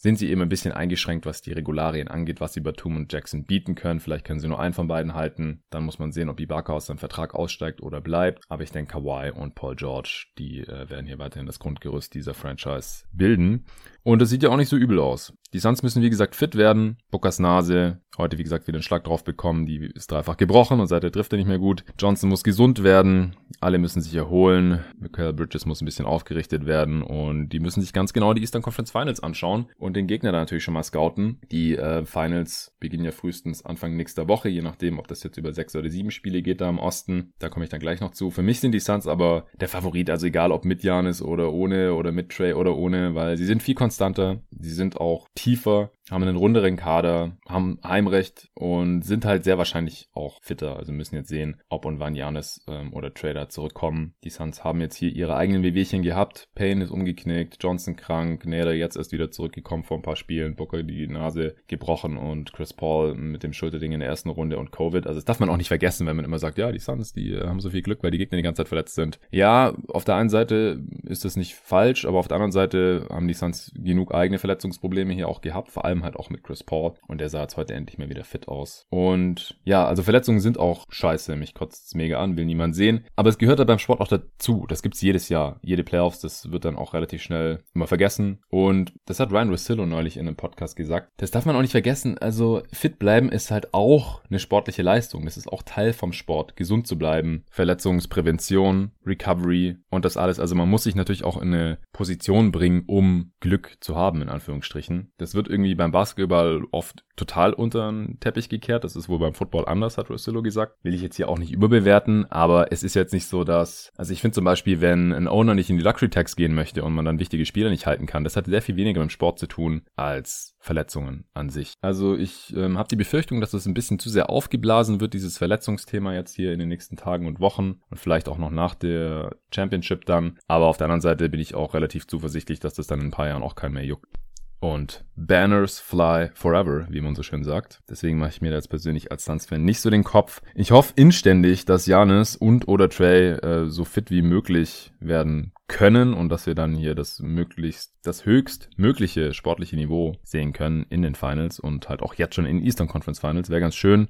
sind sie eben ein bisschen eingeschränkt, was die Regularien angeht, was sie Batum und Jackson bieten können. Vielleicht können sie nur einen von beiden halten. Dann muss man sehen, ob Ibaka aus seinem Vertrag aussteigt oder bleibt. Aber ich denke, Kawhi und Paul George, die äh, werden hier weiterhin das Grundgerüst dieser Franchise bilden. Und das sieht ja auch nicht so übel aus. Die Suns müssen, wie gesagt, fit werden. Bookers Nase, heute, wie gesagt, wieder einen Schlag drauf bekommen. Die ist dreifach gebrochen und seitdem trifft er nicht mehr gut. Johnson muss gesund werden. Alle müssen sich erholen. Michael Bridges muss ein bisschen aufgerichtet werden. Und die müssen sich ganz genau die Eastern Conference Finals anschauen und den Gegner da natürlich schon mal scouten. Die äh, Finals beginnen ja frühestens Anfang nächster Woche, je nachdem, ob das jetzt über sechs oder sieben Spiele geht da im Osten. Da komme ich dann gleich noch zu. Für mich sind die Suns aber der Favorit. Also egal, ob mit Janis oder ohne oder mit Trey oder ohne, weil sie sind viel konstanter. Sie sind auch tiefer, haben einen runderen Kader, haben Heimrecht und sind halt sehr wahrscheinlich auch fitter. Also müssen jetzt sehen, ob und wann Janis ähm, oder Trader zurückkommen. Die Suns haben jetzt hier ihre eigenen Wehwehchen gehabt. Payne ist umgeknickt, Johnson krank, Nader jetzt erst wieder zurückgekommen vor ein paar Spielen, Booker die Nase gebrochen und Chris Paul mit dem Schulterding in der ersten Runde und Covid. Also das darf man auch nicht vergessen, wenn man immer sagt, ja, die Suns, die äh, haben so viel Glück, weil die Gegner die ganze Zeit verletzt sind. Ja, auf der einen Seite ist das nicht falsch, aber auf der anderen Seite haben die Suns genug eigene Verletzungsprobleme hier auch gehabt, vor allem halt auch mit Chris Paul und der sah jetzt heute endlich mal wieder fit aus. Und ja, also Verletzungen sind auch scheiße, mich kotzt es mega an, will niemand sehen, aber es gehört da beim Sport auch dazu. Das gibt's jedes Jahr, jede Playoffs, das wird dann auch relativ schnell immer vergessen und das hat Ryan Russillo neulich in einem Podcast gesagt. Das darf man auch nicht vergessen, also fit bleiben ist halt auch eine sportliche Leistung. Das ist auch Teil vom Sport, gesund zu bleiben, Verletzungsprävention, Recovery und das alles. Also man muss sich natürlich auch in eine Position bringen, um Glück zu haben, in Anführungsstrichen. Das wird irgendwie beim Basketball oft total unter den Teppich gekehrt. Das ist wohl beim Football anders, hat Rossillo gesagt. Will ich jetzt hier auch nicht überbewerten, aber es ist jetzt nicht so, dass, also ich finde zum Beispiel, wenn ein Owner nicht in die Luxury Tax gehen möchte und man dann wichtige Spieler nicht halten kann, das hat sehr viel weniger mit Sport zu tun als Verletzungen an sich. Also ich ähm, habe die Befürchtung, dass es ein bisschen zu sehr aufgeblasen wird, dieses Verletzungsthema jetzt hier in den nächsten Tagen und Wochen und vielleicht auch noch nach der Championship dann. Aber auf der anderen Seite bin ich auch relativ zuversichtlich, dass das dann in ein paar Jahren auch keinen mehr juckt. Und Banners fly forever, wie man so schön sagt. Deswegen mache ich mir da jetzt persönlich als Suns-Fan nicht so den Kopf. Ich hoffe inständig, dass Janis und oder Trey äh, so fit wie möglich werden können und dass wir dann hier das möglichst, das höchst mögliche sportliche Niveau sehen können in den Finals und halt auch jetzt schon in Eastern Conference Finals. Wäre ganz schön.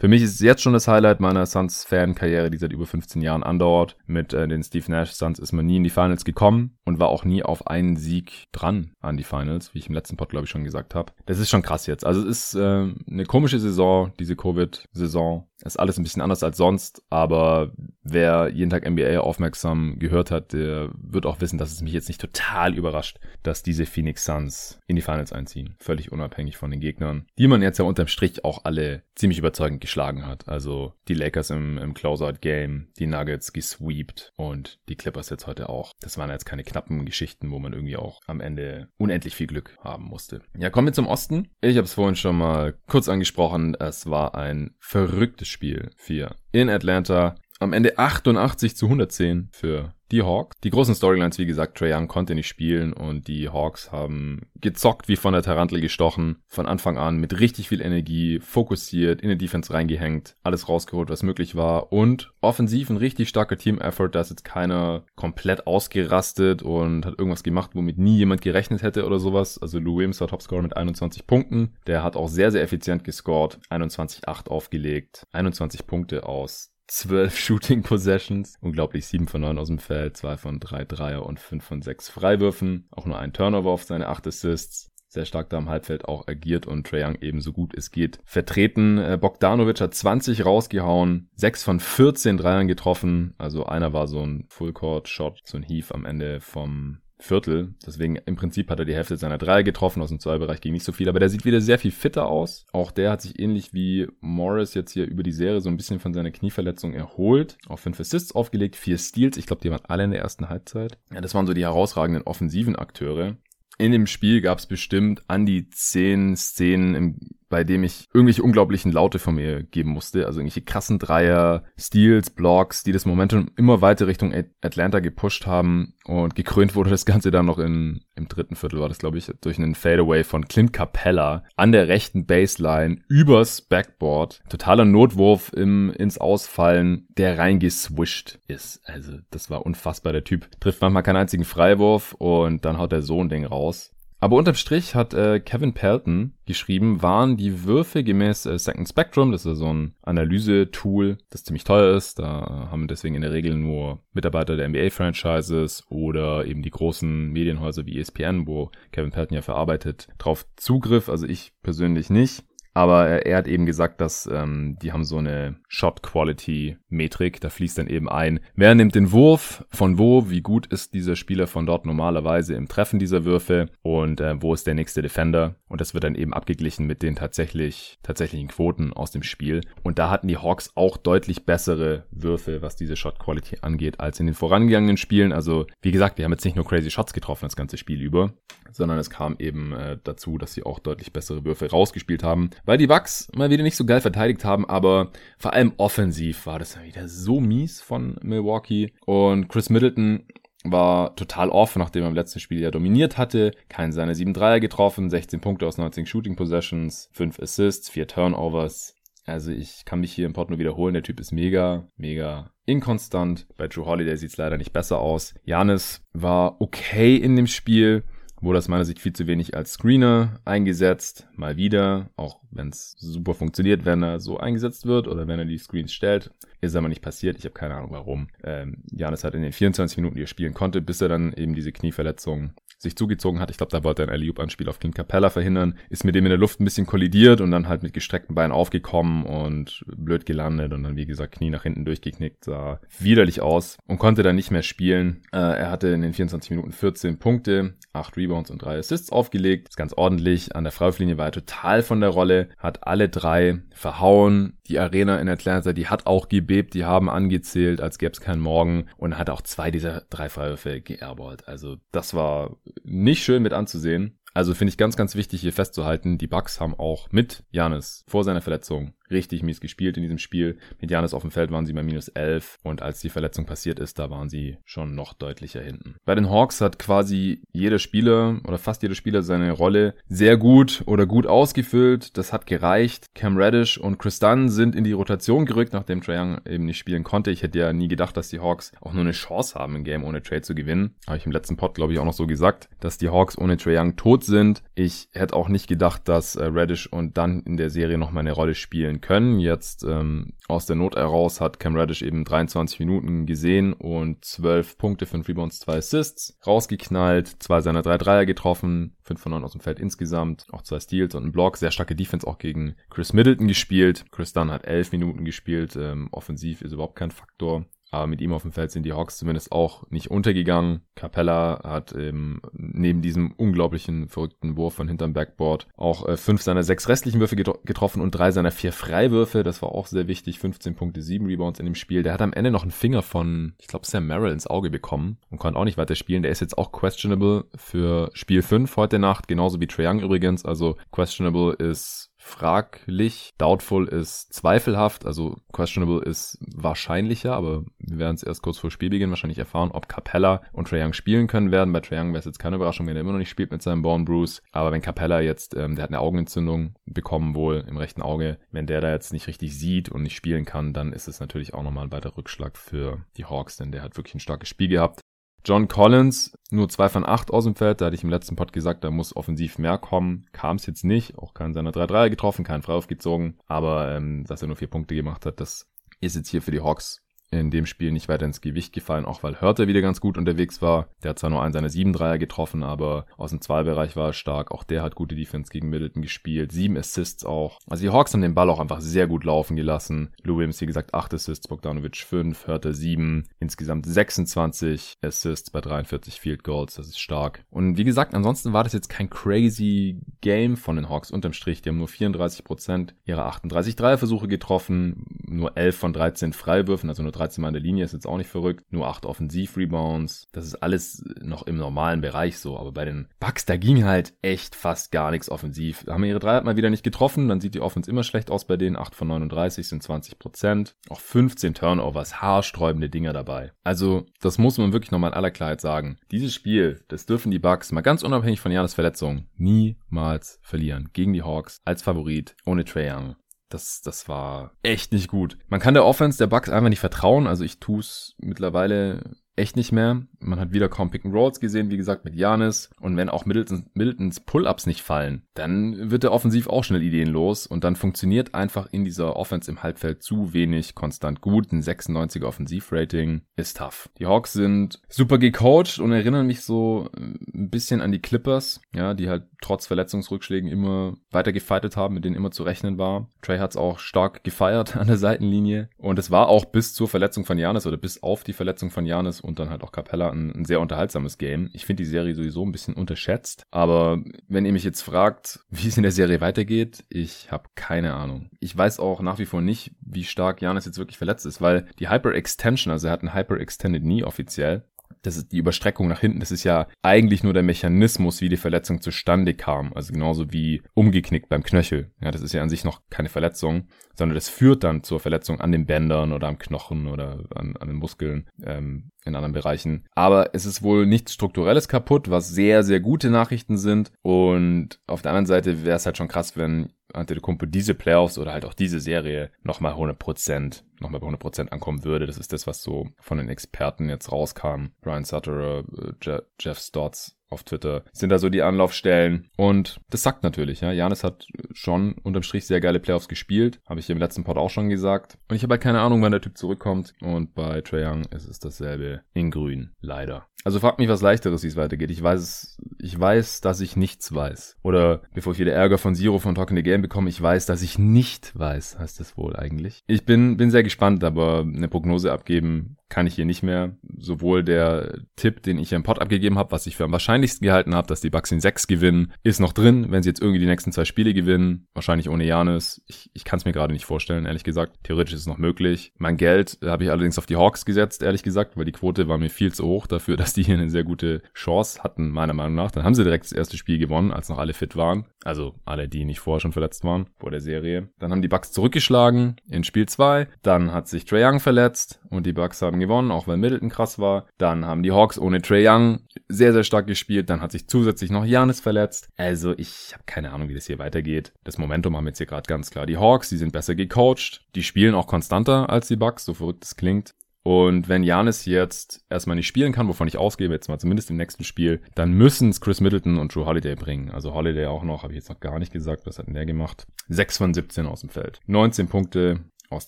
Für mich ist es jetzt schon das Highlight meiner Suns-Fan-Karriere, die seit über 15 Jahren andauert. Mit äh, den Steve Nash Suns ist man nie in die Finals gekommen und war auch nie auf einen Sieg dran an die Finals, wie ich im letzten Pod, glaube ich, schon gesagt habe. Das ist schon krass jetzt. Also es ist äh, eine komische Saison, diese Covid-Saison. Ist alles ein bisschen anders als sonst, aber wer jeden Tag NBA aufmerksam gehört hat, der wird auch wissen, dass es mich jetzt nicht total überrascht, dass diese Phoenix Suns in die Finals einziehen. Völlig unabhängig von den Gegnern, die man jetzt ja unterm Strich auch alle ziemlich überzeugend geschlagen hat. Also die Lakers im, im Closeout-Game, die Nuggets gesweept und die Clippers jetzt heute auch. Das waren jetzt keine knappen Geschichten, wo man irgendwie auch am Ende unendlich viel Glück haben musste. Ja, kommen wir zum Osten. Ich habe es vorhin schon mal kurz angesprochen. Es war ein verrücktes Spiel 4 in Atlanta. Am Ende 88 zu 110 für die Hawks. Die großen Storylines, wie gesagt, Trae Young konnte nicht spielen und die Hawks haben gezockt wie von der Tarantel gestochen. Von Anfang an mit richtig viel Energie, fokussiert, in die Defense reingehängt, alles rausgeholt, was möglich war und offensiv ein richtig starker Team-Effort. Da ist jetzt keiner komplett ausgerastet und hat irgendwas gemacht, womit nie jemand gerechnet hätte oder sowas. Also Lou Williams war Topscorer mit 21 Punkten. Der hat auch sehr, sehr effizient gescored. 21-8 aufgelegt. 21 Punkte aus 12 Shooting Possessions. Unglaublich 7 von 9 aus dem Feld, 2 von 3 Dreier und 5 von 6 Freiwürfen. Auch nur ein Turnover auf seine 8 Assists. Sehr stark da im Halbfeld auch agiert und Trae Young ebenso gut es geht vertreten. Äh, Bogdanovic hat 20 rausgehauen, 6 von 14 Dreiern getroffen. Also einer war so ein Full-Court-Shot, so ein Heave am Ende vom Viertel. Deswegen im Prinzip hat er die Hälfte seiner Dreier getroffen. Aus dem Zweibereich ging nicht so viel, aber der sieht wieder sehr viel fitter aus. Auch der hat sich ähnlich wie Morris jetzt hier über die Serie so ein bisschen von seiner Knieverletzung erholt. Auch fünf Assists aufgelegt, vier Steals. Ich glaube, die waren alle in der ersten Halbzeit. Ja, das waren so die herausragenden offensiven Akteure. In dem Spiel gab es bestimmt an die zehn Szenen im bei dem ich irgendwelche unglaublichen Laute von mir geben musste. Also irgendwelche krassen Dreier, Steals, Blocks, die das Momentum immer weiter Richtung Atlanta gepusht haben. Und gekrönt wurde das Ganze dann noch in, im dritten Viertel, war das glaube ich, durch einen Fadeaway von Clint Capella an der rechten Baseline übers Backboard. Totaler Notwurf im, ins Ausfallen, der reingeswischt ist. Also das war unfassbar. Der Typ trifft manchmal keinen einzigen Freiwurf und dann haut er so ein Ding raus. Aber unterm Strich hat äh, Kevin Pelton geschrieben, waren die Würfe gemäß äh, Second Spectrum, das ist so ein Analyse-Tool, das ziemlich teuer ist. Da haben deswegen in der Regel nur Mitarbeiter der NBA-Franchises oder eben die großen Medienhäuser wie ESPN, wo Kevin Pelton ja verarbeitet, drauf Zugriff. Also ich persönlich nicht. Aber er, er hat eben gesagt, dass ähm, die haben so eine Shot-Quality-Metrik. Da fließt dann eben ein, wer nimmt den Wurf, von wo, wie gut ist dieser Spieler von dort normalerweise im Treffen dieser Würfe und äh, wo ist der nächste Defender. Und das wird dann eben abgeglichen mit den tatsächlich, tatsächlichen Quoten aus dem Spiel. Und da hatten die Hawks auch deutlich bessere Würfe, was diese Shot-Quality angeht, als in den vorangegangenen Spielen. Also wie gesagt, die haben jetzt nicht nur crazy Shots getroffen das ganze Spiel über, sondern es kam eben äh, dazu, dass sie auch deutlich bessere Würfe rausgespielt haben weil die Bucks mal wieder nicht so geil verteidigt haben, aber vor allem offensiv war das wieder so mies von Milwaukee. Und Chris Middleton war total off, nachdem er im letzten Spiel ja dominiert hatte. Keinen seiner 7 Dreier getroffen, 16 Punkte aus 19 Shooting Possessions, 5 Assists, 4 Turnovers. Also ich kann mich hier im Pod nur wiederholen, der Typ ist mega, mega inkonstant. Bei Drew Holiday sieht es leider nicht besser aus. Janis war okay in dem Spiel, wurde aus meiner Sicht viel zu wenig als Screener eingesetzt. Mal wieder, auch wenn es super funktioniert, wenn er so eingesetzt wird oder wenn er die Screens stellt. Ist aber nicht passiert. Ich habe keine Ahnung warum. Ähm, Janis hat in den 24 Minuten, die er spielen konnte, bis er dann eben diese Knieverletzung sich zugezogen hat. Ich glaube, da wollte er ein Alley-Oop-Anspiel auf Clint Capella verhindern. Ist mit dem in der Luft ein bisschen kollidiert und dann halt mit gestreckten Beinen aufgekommen und blöd gelandet und dann, wie gesagt, Knie nach hinten durchgeknickt. Sah widerlich aus und konnte dann nicht mehr spielen. Äh, er hatte in den 24 Minuten 14 Punkte, 8 Rebounds und 3 Assists aufgelegt. Ist ganz ordentlich. An der Freiwurflinie war er total von der Rolle, hat alle drei verhauen. Die Arena in Atlanta, die hat auch gebebt, die haben angezählt, als gäbe es keinen Morgen und hat auch zwei dieser drei Freiwürfe geairballt. Also das war nicht schön mit anzusehen. Also finde ich ganz, ganz wichtig hier festzuhalten, die Bucks haben auch mit Janis vor seiner Verletzung richtig mies gespielt in diesem Spiel. Mit Janis auf dem Feld waren sie bei minus 11 und als die Verletzung passiert ist, da waren sie schon noch deutlicher hinten. Bei den Hawks hat quasi jeder Spieler oder fast jeder Spieler seine Rolle sehr gut oder gut ausgefüllt. Das hat gereicht. Cam Reddish und Chris Dunn sind in die Rotation gerückt, nachdem Trae Young eben nicht spielen konnte. Ich hätte ja nie gedacht, dass die Hawks auch nur eine Chance haben, ein Game ohne Trade zu gewinnen. Habe ich im letzten Pod, glaube ich, auch noch so gesagt, dass die Hawks ohne Trae Young tot sind. Ich hätte auch nicht gedacht, dass äh, Reddish und Dunn in der Serie noch mal eine Rolle spielen können. Jetzt ähm, aus der Not heraus hat Cam Reddish eben 23 Minuten gesehen und 12 Punkte, 5 Rebounds, 2 Assists rausgeknallt, zwei seiner drei Dreier getroffen, 5 von 9 aus dem Feld insgesamt, auch zwei Steals und ein Block. Sehr starke Defense auch gegen Chris Middleton gespielt. Chris Dunn hat 11 Minuten gespielt, ähm, offensiv ist überhaupt kein Faktor. Aber mit ihm auf dem Feld sind die Hawks zumindest auch nicht untergegangen. Capella hat ähm, neben diesem unglaublichen verrückten Wurf von hinterm Backboard auch äh, fünf seiner sechs restlichen Würfe getroffen und drei seiner vier Freiwürfe. Das war auch sehr wichtig. 15 Punkte, sieben Rebounds in dem Spiel. Der hat am Ende noch einen Finger von, ich glaube, Sam Merrill ins Auge bekommen und konnte auch nicht weiter spielen. Der ist jetzt auch questionable für Spiel 5 heute Nacht, genauso wie Trae Young übrigens. Also questionable ist fraglich. Doubtful ist zweifelhaft, also questionable ist wahrscheinlicher, aber wir werden es erst kurz vor Spielbeginn wahrscheinlich erfahren, ob Capella und Trae Young spielen können werden. Bei Trae Young wäre es jetzt keine Überraschung, wenn er immer noch nicht spielt mit seinem Bone Bruce. Aber wenn Capella jetzt, ähm, der hat eine Augenentzündung bekommen wohl im rechten Auge, wenn der da jetzt nicht richtig sieht und nicht spielen kann, dann ist es natürlich auch nochmal ein weiter Rückschlag für die Hawks, denn der hat wirklich ein starkes Spiel gehabt. John Collins, nur zwei von acht aus dem Feld. Da hatte ich im letzten Pod gesagt, da muss offensiv mehr kommen. Kam es jetzt nicht. Auch keinen seiner 3-3 getroffen, keinen Freiwurf gezogen. Aber ähm, dass er nur vier Punkte gemacht hat, das ist jetzt hier für die Hawks in dem Spiel nicht weiter ins Gewicht gefallen, auch weil Hörter wieder ganz gut unterwegs war. Der hat zwar nur einen seiner sieben Dreier getroffen, aber aus dem Zweibereich war er stark. Auch der hat gute Defense gegen Middleton gespielt. Sieben Assists auch. Also die Hawks haben den Ball auch einfach sehr gut laufen gelassen. Lou Williams, wie gesagt, acht Assists, Bogdanovic fünf, Hörter sieben. Insgesamt 26 Assists bei 43 Field Goals. Das ist stark. Und wie gesagt, ansonsten war das jetzt kein crazy Game von den Hawks unterm Strich. Die haben nur 34 Prozent ihrer 38 Dreierversuche getroffen, nur 11 von 13 Freiwürfen, also nur 13 Mal in der Linie, ist jetzt auch nicht verrückt. Nur 8 Offensiv-Rebounds. Das ist alles noch im normalen Bereich so. Aber bei den Bucks, da ging halt echt fast gar nichts offensiv. Da haben ihre drei mal wieder nicht getroffen. Dann sieht die Offense immer schlecht aus bei denen. 8 von 39 sind 20 Prozent. Auch 15 Turnovers, haarsträubende Dinger dabei. Also, das muss man wirklich nochmal in aller Klarheit sagen. Dieses Spiel, das dürfen die Bucks mal ganz unabhängig von Janis Verletzung niemals verlieren. Gegen die Hawks als Favorit ohne Trey Young. Das, das war echt nicht gut. Man kann der Offense der Bucks einfach nicht vertrauen. Also ich tue es mittlerweile echt nicht mehr. Man hat wieder kaum Pick and Rolls gesehen, wie gesagt, mit Janis. Und wenn auch Middletons, Middletons Pull-Ups nicht fallen, dann wird der offensiv auch schnell ideenlos und dann funktioniert einfach in dieser Offense im Halbfeld zu wenig konstant gut. Ein 96er Offensivrating ist tough. Die Hawks sind super gecoacht und erinnern mich so ein bisschen an die Clippers, ja, die halt trotz Verletzungsrückschlägen immer weiter gefightet haben, mit denen immer zu rechnen war. Trey hat's auch stark gefeiert an der Seitenlinie und es war auch bis zur Verletzung von Janis oder bis auf die Verletzung von Janis und dann halt auch Capella ein, ein sehr unterhaltsames Game. Ich finde die Serie sowieso ein bisschen unterschätzt, aber wenn ihr mich jetzt fragt, wie es in der Serie weitergeht, ich habe keine Ahnung. Ich weiß auch nach wie vor nicht, wie stark Janis jetzt wirklich verletzt ist, weil die Hyperextension, also er hat ein Hyperextended Knee offiziell, das ist die Überstreckung nach hinten, das ist ja eigentlich nur der Mechanismus, wie die Verletzung zustande kam. Also genauso wie umgeknickt beim Knöchel. Ja, das ist ja an sich noch keine Verletzung, sondern das führt dann zur Verletzung an den Bändern oder am Knochen oder an, an den Muskeln ähm, in anderen Bereichen. Aber es ist wohl nichts Strukturelles kaputt, was sehr, sehr gute Nachrichten sind. Und auf der anderen Seite wäre es halt schon krass, wenn Antetokounmpo diese Playoffs oder halt auch diese Serie nochmal 100%, nochmal bei 100% ankommen würde. Das ist das, was so von den Experten jetzt rauskam. Brian Sutter, äh, Jeff Stotts auf Twitter sind da so die Anlaufstellen und das sagt natürlich, ja. Janis hat schon unterm Strich sehr geile Playoffs gespielt, habe ich im letzten Pod auch schon gesagt. Und ich habe halt keine Ahnung, wann der Typ zurückkommt und bei Trae Young ist es dasselbe in grün, leider. Also fragt mich was leichteres, wie es weitergeht. Ich weiß ich weiß, dass ich nichts weiß. Oder bevor ich wieder Ärger von Zero von Talking the Game bekomme, ich weiß, dass ich nicht weiß, heißt das wohl eigentlich. Ich bin bin sehr gespannt, aber eine Prognose abgeben kann ich hier nicht mehr. Sowohl der Tipp, den ich im Pod abgegeben habe, was ich für am wahrscheinlichsten gehalten habe, dass die Bucks in 6 gewinnen, ist noch drin, wenn sie jetzt irgendwie die nächsten zwei Spiele gewinnen. Wahrscheinlich ohne Janis. Ich, ich kann es mir gerade nicht vorstellen, ehrlich gesagt. Theoretisch ist es noch möglich. Mein Geld habe ich allerdings auf die Hawks gesetzt, ehrlich gesagt, weil die Quote war mir viel zu hoch dafür, dass die hier eine sehr gute Chance hatten, meiner Meinung nach. Dann haben sie direkt das erste Spiel gewonnen, als noch alle fit waren. Also alle, die nicht vorher schon verletzt waren, vor der Serie. Dann haben die Bucks zurückgeschlagen in Spiel 2. Dann hat sich Trae Young verletzt und die Bucks haben gewonnen, auch weil Middleton krass war. Dann haben die Hawks ohne Trae Young sehr, sehr stark gespielt. Dann hat sich zusätzlich noch Janis verletzt. Also ich habe keine Ahnung, wie das hier weitergeht. Das Momentum haben jetzt hier gerade ganz klar die Hawks. Die sind besser gecoacht. Die spielen auch konstanter als die Bucks, so verrückt es klingt. Und wenn Janis jetzt erstmal nicht spielen kann, wovon ich ausgehe, jetzt mal zumindest im nächsten Spiel, dann müssen es Chris Middleton und Drew Holiday bringen. Also Holiday auch noch, habe ich jetzt noch gar nicht gesagt, was hat denn der gemacht? 6 von 17 aus dem Feld. 19 Punkte, aus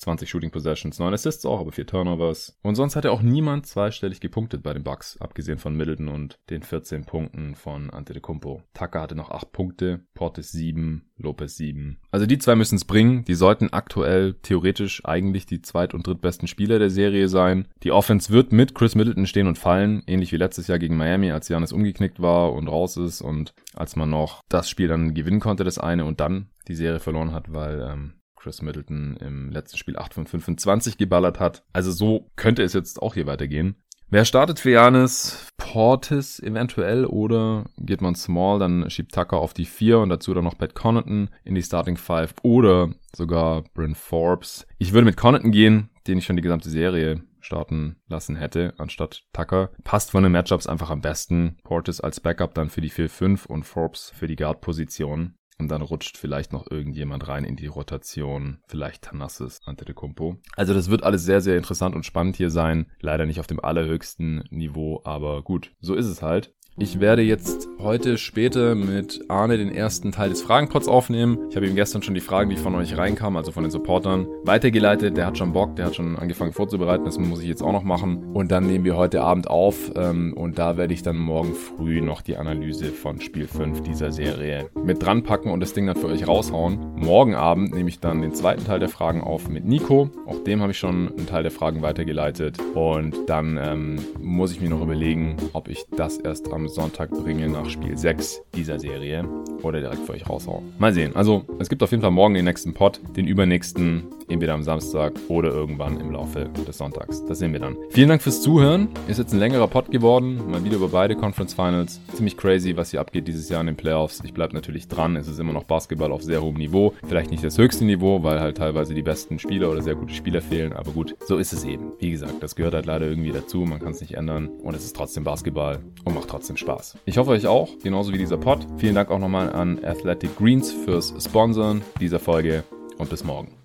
20 Shooting Possessions, 9 Assists auch, aber 4 Turnovers. Und sonst hat ja auch niemand zweistellig gepunktet bei den Bucks, abgesehen von Middleton und den 14 Punkten von Antetokounmpo. Tucker hatte noch 8 Punkte, Portis 7, Lopez 7. Also die zwei müssen es bringen. Die sollten aktuell theoretisch eigentlich die zweit- und drittbesten Spieler der Serie sein. Die Offense wird mit Chris Middleton stehen und fallen, ähnlich wie letztes Jahr gegen Miami, als Janis umgeknickt war und raus ist und als man noch das Spiel dann gewinnen konnte, das eine, und dann die Serie verloren hat, weil ähm, Chris Middleton im letzten Spiel 8 von 25 geballert hat. Also so könnte es jetzt auch hier weitergehen. Wer startet für Janis? Portis eventuell oder geht man small, dann schiebt Tucker auf die 4 und dazu dann noch Pat Connaughton in die Starting 5 oder sogar Bryn Forbes. Ich würde mit Connaughton gehen, den ich schon die gesamte Serie starten lassen hätte, anstatt Tucker. Passt von den Matchups einfach am besten. Portis als Backup dann für die 4-5 und Forbes für die Guard-Position. Und dann rutscht vielleicht noch irgendjemand rein in die Rotation. Vielleicht Tanassis Antetokounmpo. Also das wird alles sehr, sehr interessant und spannend hier sein. Leider nicht auf dem allerhöchsten Niveau, aber gut, so ist es halt. Ich werde jetzt heute später mit Arne den ersten Teil des Fragenpots aufnehmen. Ich habe ihm gestern schon die Fragen, die von euch reinkamen, also von den Supportern, weitergeleitet. Der hat schon Bock, der hat schon angefangen vorzubereiten. Das muss ich jetzt auch noch machen. Und dann nehmen wir heute Abend auf. Ähm, und da werde ich dann morgen früh noch die Analyse von Spiel 5 dieser Serie mit dran packen und das Ding dann für euch raushauen. Morgen Abend nehme ich dann den zweiten Teil der Fragen auf mit Nico. Auch dem habe ich schon einen Teil der Fragen weitergeleitet. Und dann ähm, muss ich mir noch überlegen, ob ich das erst am Sonntag bringe nach Spiel 6 dieser Serie oder direkt für euch raushauen. Mal sehen. Also, es gibt auf jeden Fall morgen den nächsten Pod, den übernächsten, entweder am Samstag oder irgendwann im Laufe des Sonntags. Das sehen wir dann. Vielen Dank fürs Zuhören. Ist jetzt ein längerer Pod geworden. Mal wieder über beide Conference Finals. Ziemlich crazy, was hier abgeht dieses Jahr in den Playoffs. Ich bleibe natürlich dran. Es ist immer noch Basketball auf sehr hohem Niveau. Vielleicht nicht das höchste Niveau, weil halt teilweise die besten Spieler oder sehr gute Spieler fehlen. Aber gut, so ist es eben. Wie gesagt, das gehört halt leider irgendwie dazu. Man kann es nicht ändern. Und es ist trotzdem Basketball und macht trotzdem Spaß. Ich hoffe euch auch, genauso wie dieser Pod. Vielen Dank auch nochmal an Athletic Greens fürs Sponsoren dieser Folge und bis morgen.